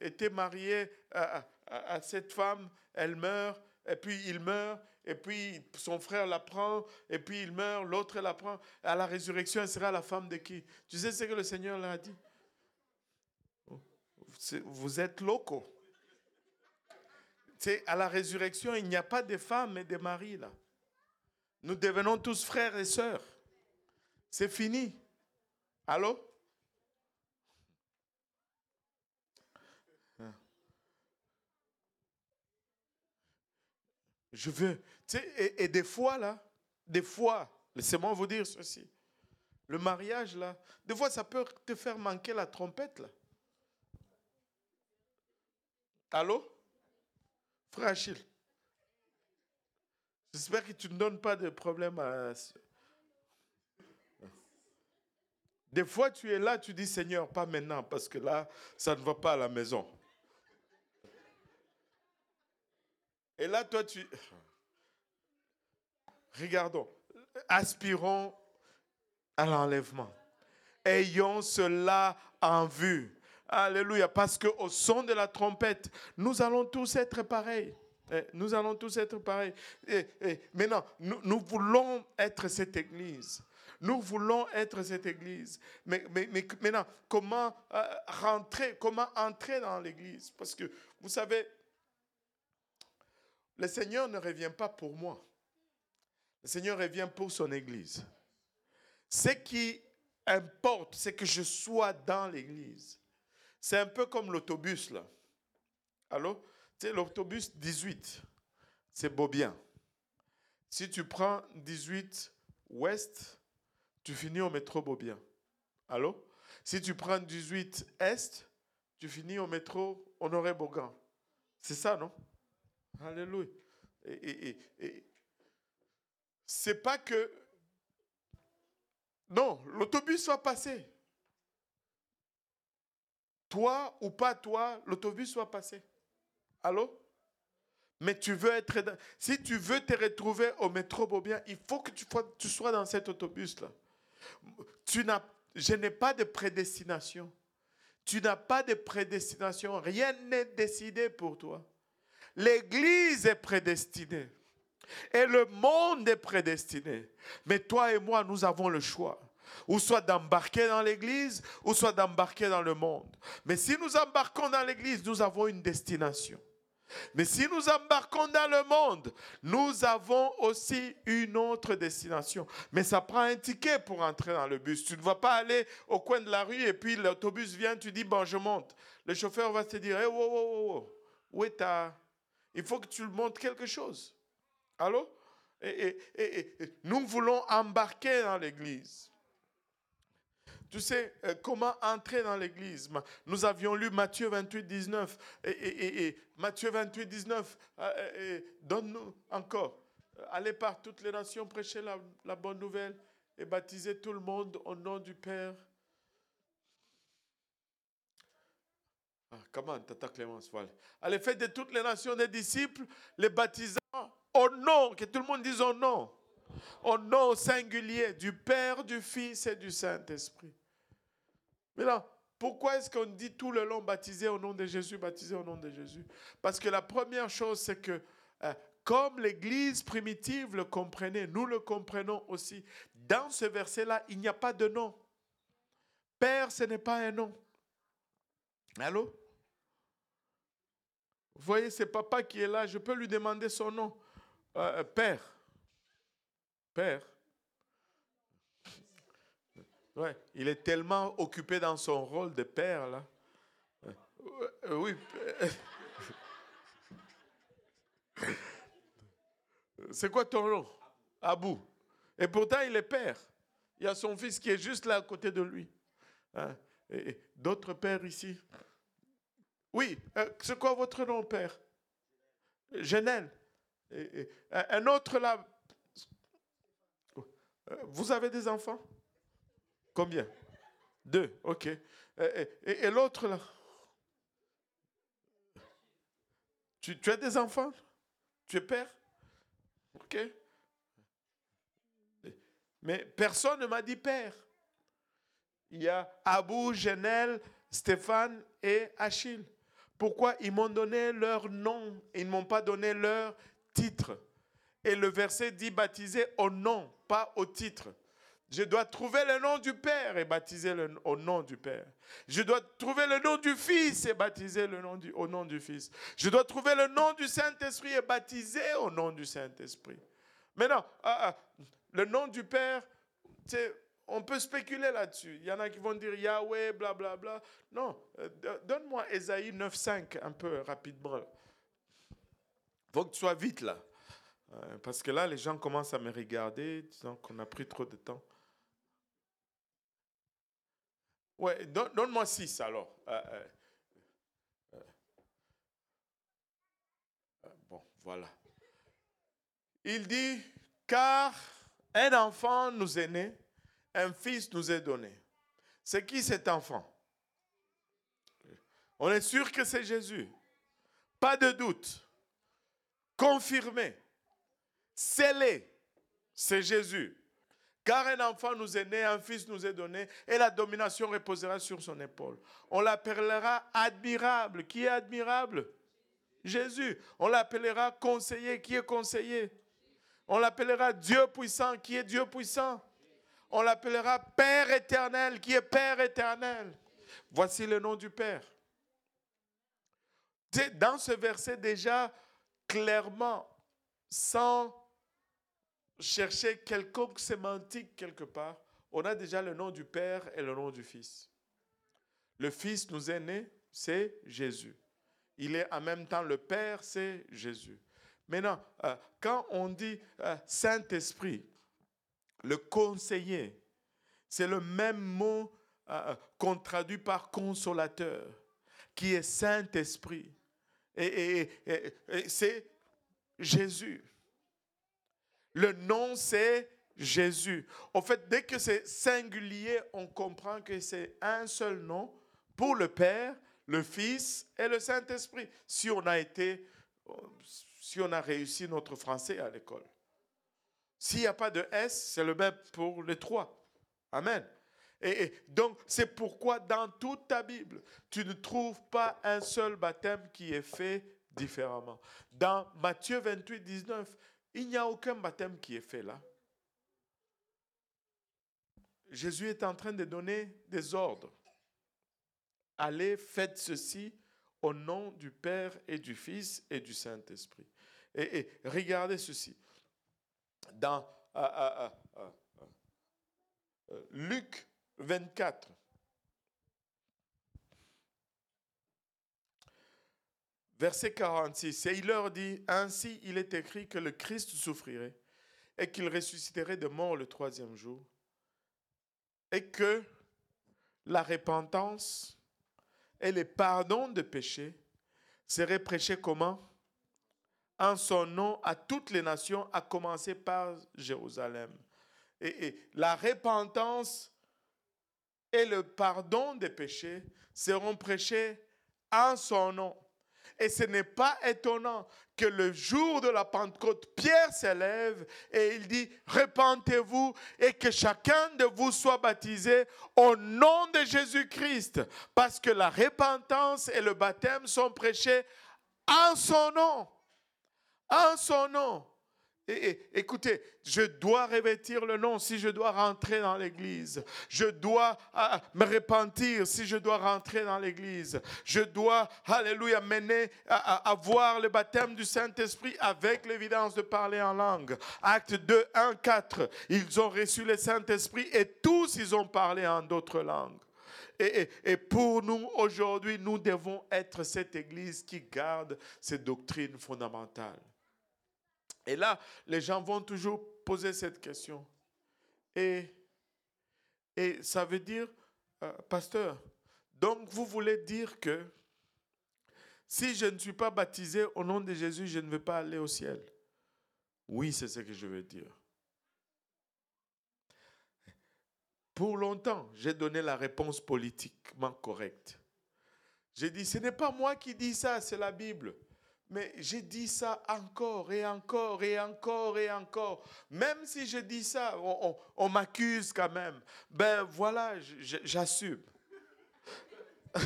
était marié à, cette femme, elle meurt, et puis il meurt, et puis son frère la prend, et puis il meurt, l'autre la prend. À la résurrection, elle sera la femme de qui? Tu sais ce que le Seigneur leur a dit? Vous êtes locaux. À la résurrection, il n'y a pas de femmes et de maris là. Nous devenons tous frères et sœurs. C'est fini. Allô? Je veux. et, et des fois, là, des fois, laissez-moi vous dire ceci. Le mariage, là, des fois, ça peut te faire manquer la trompette, là. Allô? Frère Achille. J'espère que tu ne donnes pas de problème à, Des fois, tu es là, tu dis Seigneur, pas maintenant, parce que là, ça ne va pas à la maison. Et là, toi, tu... Regardons, aspirons à l'enlèvement. Ayons cela en vue. Alléluia. Parce qu'au son de la trompette, nous allons tous être pareils. Eh, nous allons tous être pareils. Et, maintenant, nous voulons être cette église nous voulons être cette église. Mais, maintenant, comment euh, rentrer, comment entrer dans l'église? Parce que, vous savez, le Seigneur ne revient pas pour moi. Le Seigneur revient pour son église. Ce qui importe, c'est que je sois dans l'église. C'est un peu comme l'autobus, là. Allô? Tu sais, l'autobus 18, c'est beau bien. Si tu prends 18 ouest, tu finis au métro Beaubien. Allô? Si tu prends 18 Est, tu finis au métro Honoré Bogan. C'est ça, non? Alléluia. Et, c'est pas que. Non, l'autobus va passer. Toi ou pas toi, l'autobus va passer. Allô? Mais tu veux être. Si tu veux te retrouver au métro Beaubien, il faut que tu sois dans cet autobus-là. Tu n'as, je n'ai pas de prédestination. Tu n'as pas de prédestination. Rien n'est décidé pour toi. L'Église est prédestinée. Et le monde est prédestiné. Mais toi et moi, nous avons le choix. Ou soit d'embarquer dans l'Église, ou soit d'embarquer dans le monde. Mais si nous embarquons dans l'Église, nous avons une destination. Mais si nous embarquons dans le monde, nous avons aussi une autre destination. Mais ça prend un ticket pour entrer dans le bus. Tu ne vas pas aller au coin de la rue et puis l'autobus vient, tu dis, bon, je monte. Le chauffeur va te dire, hey, wow, wow, wow, où est ta... Il faut que tu lui montres quelque chose. Allô? et nous voulons embarquer dans l'église. Tu sais euh, comment entrer dans l'église. Nous avions lu Matthieu 28, 19. Et, Matthieu 28, 19, euh, donne-nous encore. Allez par toutes les nations, prêcher la, bonne nouvelle et baptiser tout le monde au nom du Père. Ah, comment, Tata Clémence, voilà. Allez, faites de toutes les nations des disciples, les baptisant au nom, que tout le monde dise au nom au nom singulier du Père, du Fils et du Saint-Esprit. Mais là, pourquoi est-ce qu'on dit tout le long baptisé au nom de Jésus, baptisé au nom de Jésus? Parce que la première chose, c'est que euh, comme l'Église primitive le comprenait, nous le comprenons aussi. Dans ce verset-là, il n'y a pas de nom. Père, ce n'est pas un nom. Allô? Vous voyez, c'est papa qui est là, je peux lui demander son nom. Euh, père. Père. Il est tellement occupé dans son rôle de père, là. Euh, oui. C'est quoi ton nom? Abou. Et pourtant, il est père. Il y a son fils qui est juste là à côté de lui. Hein? D'autres pères ici? Oui, euh, c'est quoi votre nom, père? Genel. Un autre là. Euh, vous avez des enfants? Combien? Deux, ok. Et, l'autre là? Tu, as des enfants? Tu es père? Ok. Mais personne ne m'a dit père. Il y a Abou, Genel, Stéphane et Achille. Pourquoi ils m'ont donné leur nom? Ils ne m'ont pas donné leur titre. Et le verset dit baptiser au nom, pas au titre. Je dois trouver le nom du Père et baptiser au nom du Père. Je dois trouver le nom du Fils et baptiser le nom du, au nom du Fils. Je dois trouver le nom du Saint-Esprit et baptiser au nom du Saint-Esprit. Maintenant, ah, ah, le nom du Père, on peut spéculer là-dessus. Il y en a qui vont dire Yahweh, blablabla. Bla, bla. Non, euh, donne-moi Ésaïe 9.5 un peu rapidement. Il faut que tu sois vite là. Euh, parce que là, les gens commencent à me regarder, disant qu'on a pris trop de temps. Ouais, donne-moi 6 alors. Euh, bon, voilà. Il dit, car un enfant nous est né un fils nous est donné. C'est qui cet enfant? On est sûr que c'est Jésus. Pas de doute. Confirmé. Scellé. C'est Jésus. Car un enfant nous est né, un fils nous est donné, et la domination reposera sur son épaule. On l'appellera admirable. Qui est admirable? Jésus. On l'appellera conseiller. Qui est conseiller? On l'appellera Dieu puissant. Qui est Dieu puissant? On l'appellera Père éternel, qui est Père éternel? Voici le nom du Père. Dans ce verset déjà, clairement, sans chercher quelconque sémantique quelque part, on a déjà le nom du Père et le nom du Fils. Le Fils nous est né, c'est Jésus. Il est en même temps le Père, c'est Jésus. Maintenant, euh, quand on dit euh, Saint-Esprit, le conseiller, c'est le même mot euh, qu'on traduit par consolateur, qui est Saint-Esprit. Et, c'est Jésus. Le nom, c'est Jésus. En fait, dès que c'est singulier, on comprend que c'est un seul nom pour le Père, le Fils et le Saint-Esprit. Si on a été, si on a réussi notre français à l'école. S'il n'y a pas de S, c'est le même pour les trois. Amen. Et, donc, c'est pourquoi dans toute ta Bible, tu ne trouves pas un seul baptême qui est fait différemment. Dans Matthieu 28, 19, il n'y a aucun baptême qui est fait là. Jésus est en train de donner des ordres. Allez, faites ceci au nom du Père et du Fils et du Saint-Esprit. et regardez ceci dans euh, euh, euh, Luc 24. Verset 46, et il leur dit, Ainsi il est écrit que le Christ souffrirait et qu'il ressusciterait de mort le troisième jour, et que la repentance et le pardon de péchés seraient prêchés comment? En son nom à toutes les nations, à commencer par Jérusalem. Et, la repentance et le pardon des péchés seront prêchés en son nom. Et ce n'est pas étonnant que le jour de la Pentecôte, Pierre s'élève et il dit, repentez-vous et que chacun de vous soit baptisé au nom de Jésus-Christ, parce que la repentance et le baptême sont prêchés en son nom en son nom. Écoutez, je dois revêtir le nom si je dois rentrer dans l'église. Je dois ah, me repentir si je dois rentrer dans l'église. Je dois, alléluia, mener à, voir le baptême du Saint-Esprit avec l'évidence de parler en langue. Acte 2, 1, 4. Ils ont reçu le Saint-Esprit et tous ils ont parlé en d'autres langues. Et, et, pour nous, aujourd'hui, nous devons être cette Église qui garde ces doctrines fondamentales. Et là, les gens vont toujours poser cette question. Et, ça veut dire, euh, pasteur, donc vous voulez dire que si je ne suis pas baptisé au nom de Jésus, je ne vais pas aller au ciel? Oui, c'est ce que je veux dire. Pour longtemps, j'ai donné la réponse politiquement correcte. J'ai dit, ce n'est pas moi qui dis ça, c'est la Bible. Mais j'ai dit ça encore et encore et encore et encore. Même si je dis ça, on, m'accuse quand même. Ben voilà, j'assume.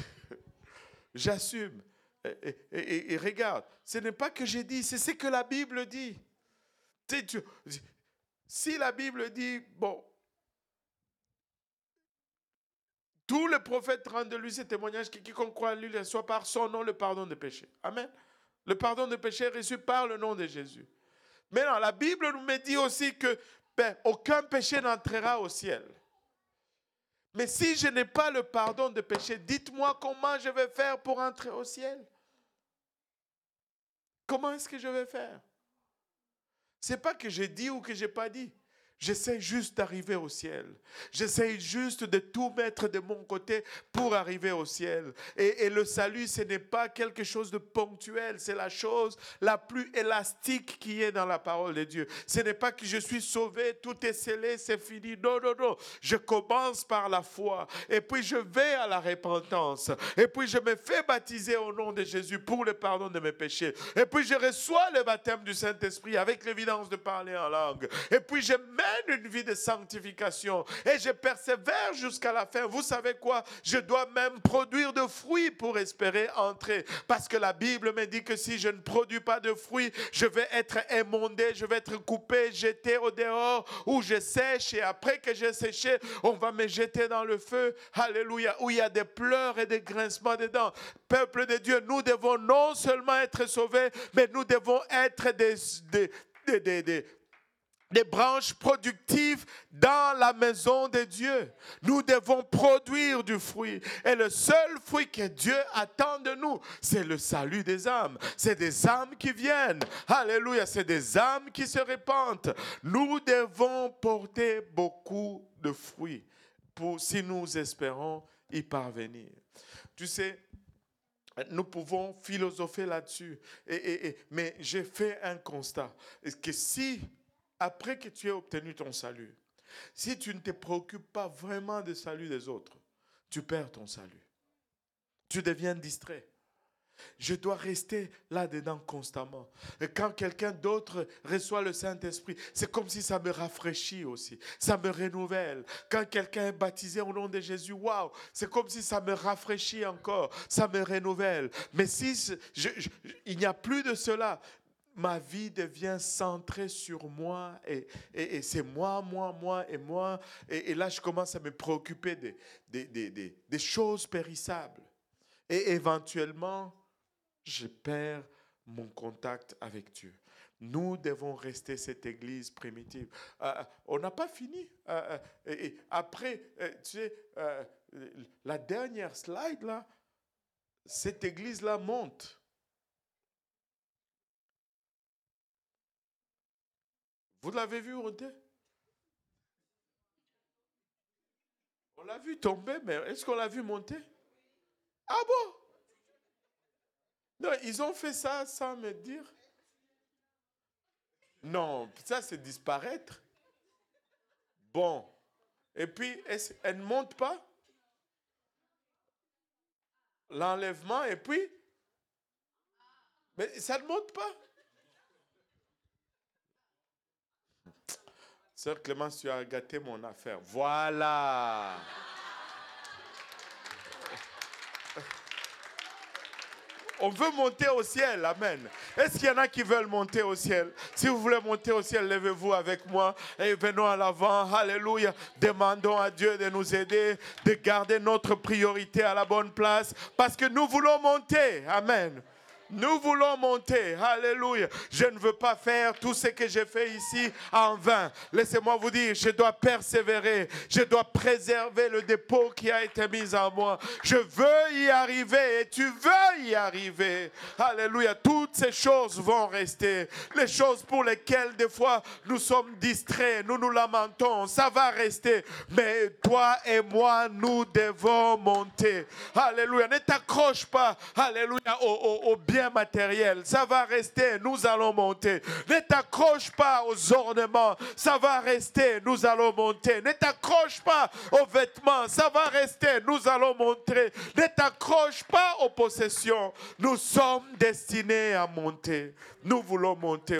j'assume. Et, regarde, ce n'est pas que j'ai dit, c'est ce que la Bible dit. si la Bible dit, bon, tous les prophètes rendent de lui ces témoignages que quiconque croit en lui soit par son nom le pardon des péchés. Amen. Le pardon des péchés reçu par le nom de Jésus. Maintenant, la Bible nous dit aussi que ben, aucun péché n'entrera au ciel. Mais si je n'ai pas le pardon des péchés, dites-moi comment je vais faire pour entrer au ciel. Comment est-ce que je vais faire? Ce n'est pas que j'ai dit ou que je n'ai pas dit. J'essaie juste d'arriver au ciel. J'essaie juste de tout mettre de mon côté pour arriver au ciel. Et, le salut, ce n'est pas quelque chose de ponctuel, c'est la chose la plus élastique qui est dans la parole de Dieu. Ce n'est pas que je suis sauvé, tout est scellé, c'est fini. Non, non, non. Je commence par la foi. Et puis je vais à la repentance. Et puis je me fais baptiser au nom de Jésus pour le pardon de mes péchés. Et puis je reçois le baptême du Saint-Esprit avec l'évidence de parler en langue. Et puis je mets une vie de sanctification et je persévère jusqu'à la fin. Vous savez quoi? Je dois même produire de fruits pour espérer entrer. Parce que la Bible me dit que si je ne produis pas de fruits, je vais être émondé, je vais être coupé, jeté au dehors, où je sèche et après que j'ai séché, on va me jeter dans le feu. Alléluia. Où il y a des pleurs et des grincements dedans. Peuple de Dieu, nous devons non seulement être sauvés, mais nous devons être des des branches productives dans la maison de Dieu. Nous devons produire du fruit. Et le seul fruit que Dieu attend de nous, c'est le salut des âmes. C'est des âmes qui viennent. Alléluia. C'est des âmes qui se répandent. Nous devons porter beaucoup de fruits pour, si nous espérons y parvenir. Tu sais, nous pouvons philosopher là-dessus. Mais j'ai fait un constat. Que si après que tu aies obtenu ton salut, si tu ne te préoccupes pas vraiment du salut des autres, tu perds ton salut. Tu deviens distrait. Je dois rester là-dedans constamment. Et quand quelqu'un d'autre reçoit le Saint-Esprit, c'est comme si ça me rafraîchit aussi. Ça me renouvelle. Quand quelqu'un est baptisé au nom de Jésus, waouh, c'est comme si ça me rafraîchit encore. Ça me renouvelle. Mais si il n'y a plus de cela, ma vie devient centrée sur moi et, c'est moi, moi, moi et moi. Et, là, je commence à me préoccuper des, choses périssables. Et éventuellement, je perds mon contact avec Dieu. Nous devons rester cette église primitive. Euh, euh, on n'a pas fini. Euh, et après, tu sais, la dernière slide là, cette église-là monte. Vous l'avez vu monter On l'a vu tomber, mais est-ce qu'on l'a vu monter? Ah bon? Non, ils ont fait ça sans me dire. Non, ça c'est disparaître. Bon. Et puis, elle ne monte pas? L'enlèvement, et puis? Mais ça ne monte pas Sœur Clémence, tu as gâté mon affaire. Voilà. On veut monter au ciel. Amen. Est-ce qu'il y en a qui veulent monter au ciel? Si vous voulez monter au ciel, levez-vous avec moi et venons à l'avant. Alléluia. Demandons à Dieu de nous aider, de garder notre priorité à la bonne place parce que nous voulons monter. Amen. Nous voulons monter. Alléluia. Je ne veux pas faire tout ce que j'ai fait ici en vain. Laissez-moi vous dire, je dois persévérer. Je dois préserver le dépôt qui a été mis en moi. Je veux y arriver et tu veux y arriver. Alléluia. Toutes ces choses vont rester. Les choses pour lesquelles des fois nous sommes distraits, nous nous lamentons, ça va rester. Mais toi et moi, nous devons monter. Alléluia. Ne t'accroche pas. Alléluia. Au, au bien matériel. Ça va rester, nous allons monter. Ne t'accroche pas aux ornements, ça va rester, nous allons monter. Ne t'accroche pas aux vêtements, ça va rester, nous allons monter. Ne t'accroche pas aux possessions. Nous sommes destinés à monter. Nous voulons monter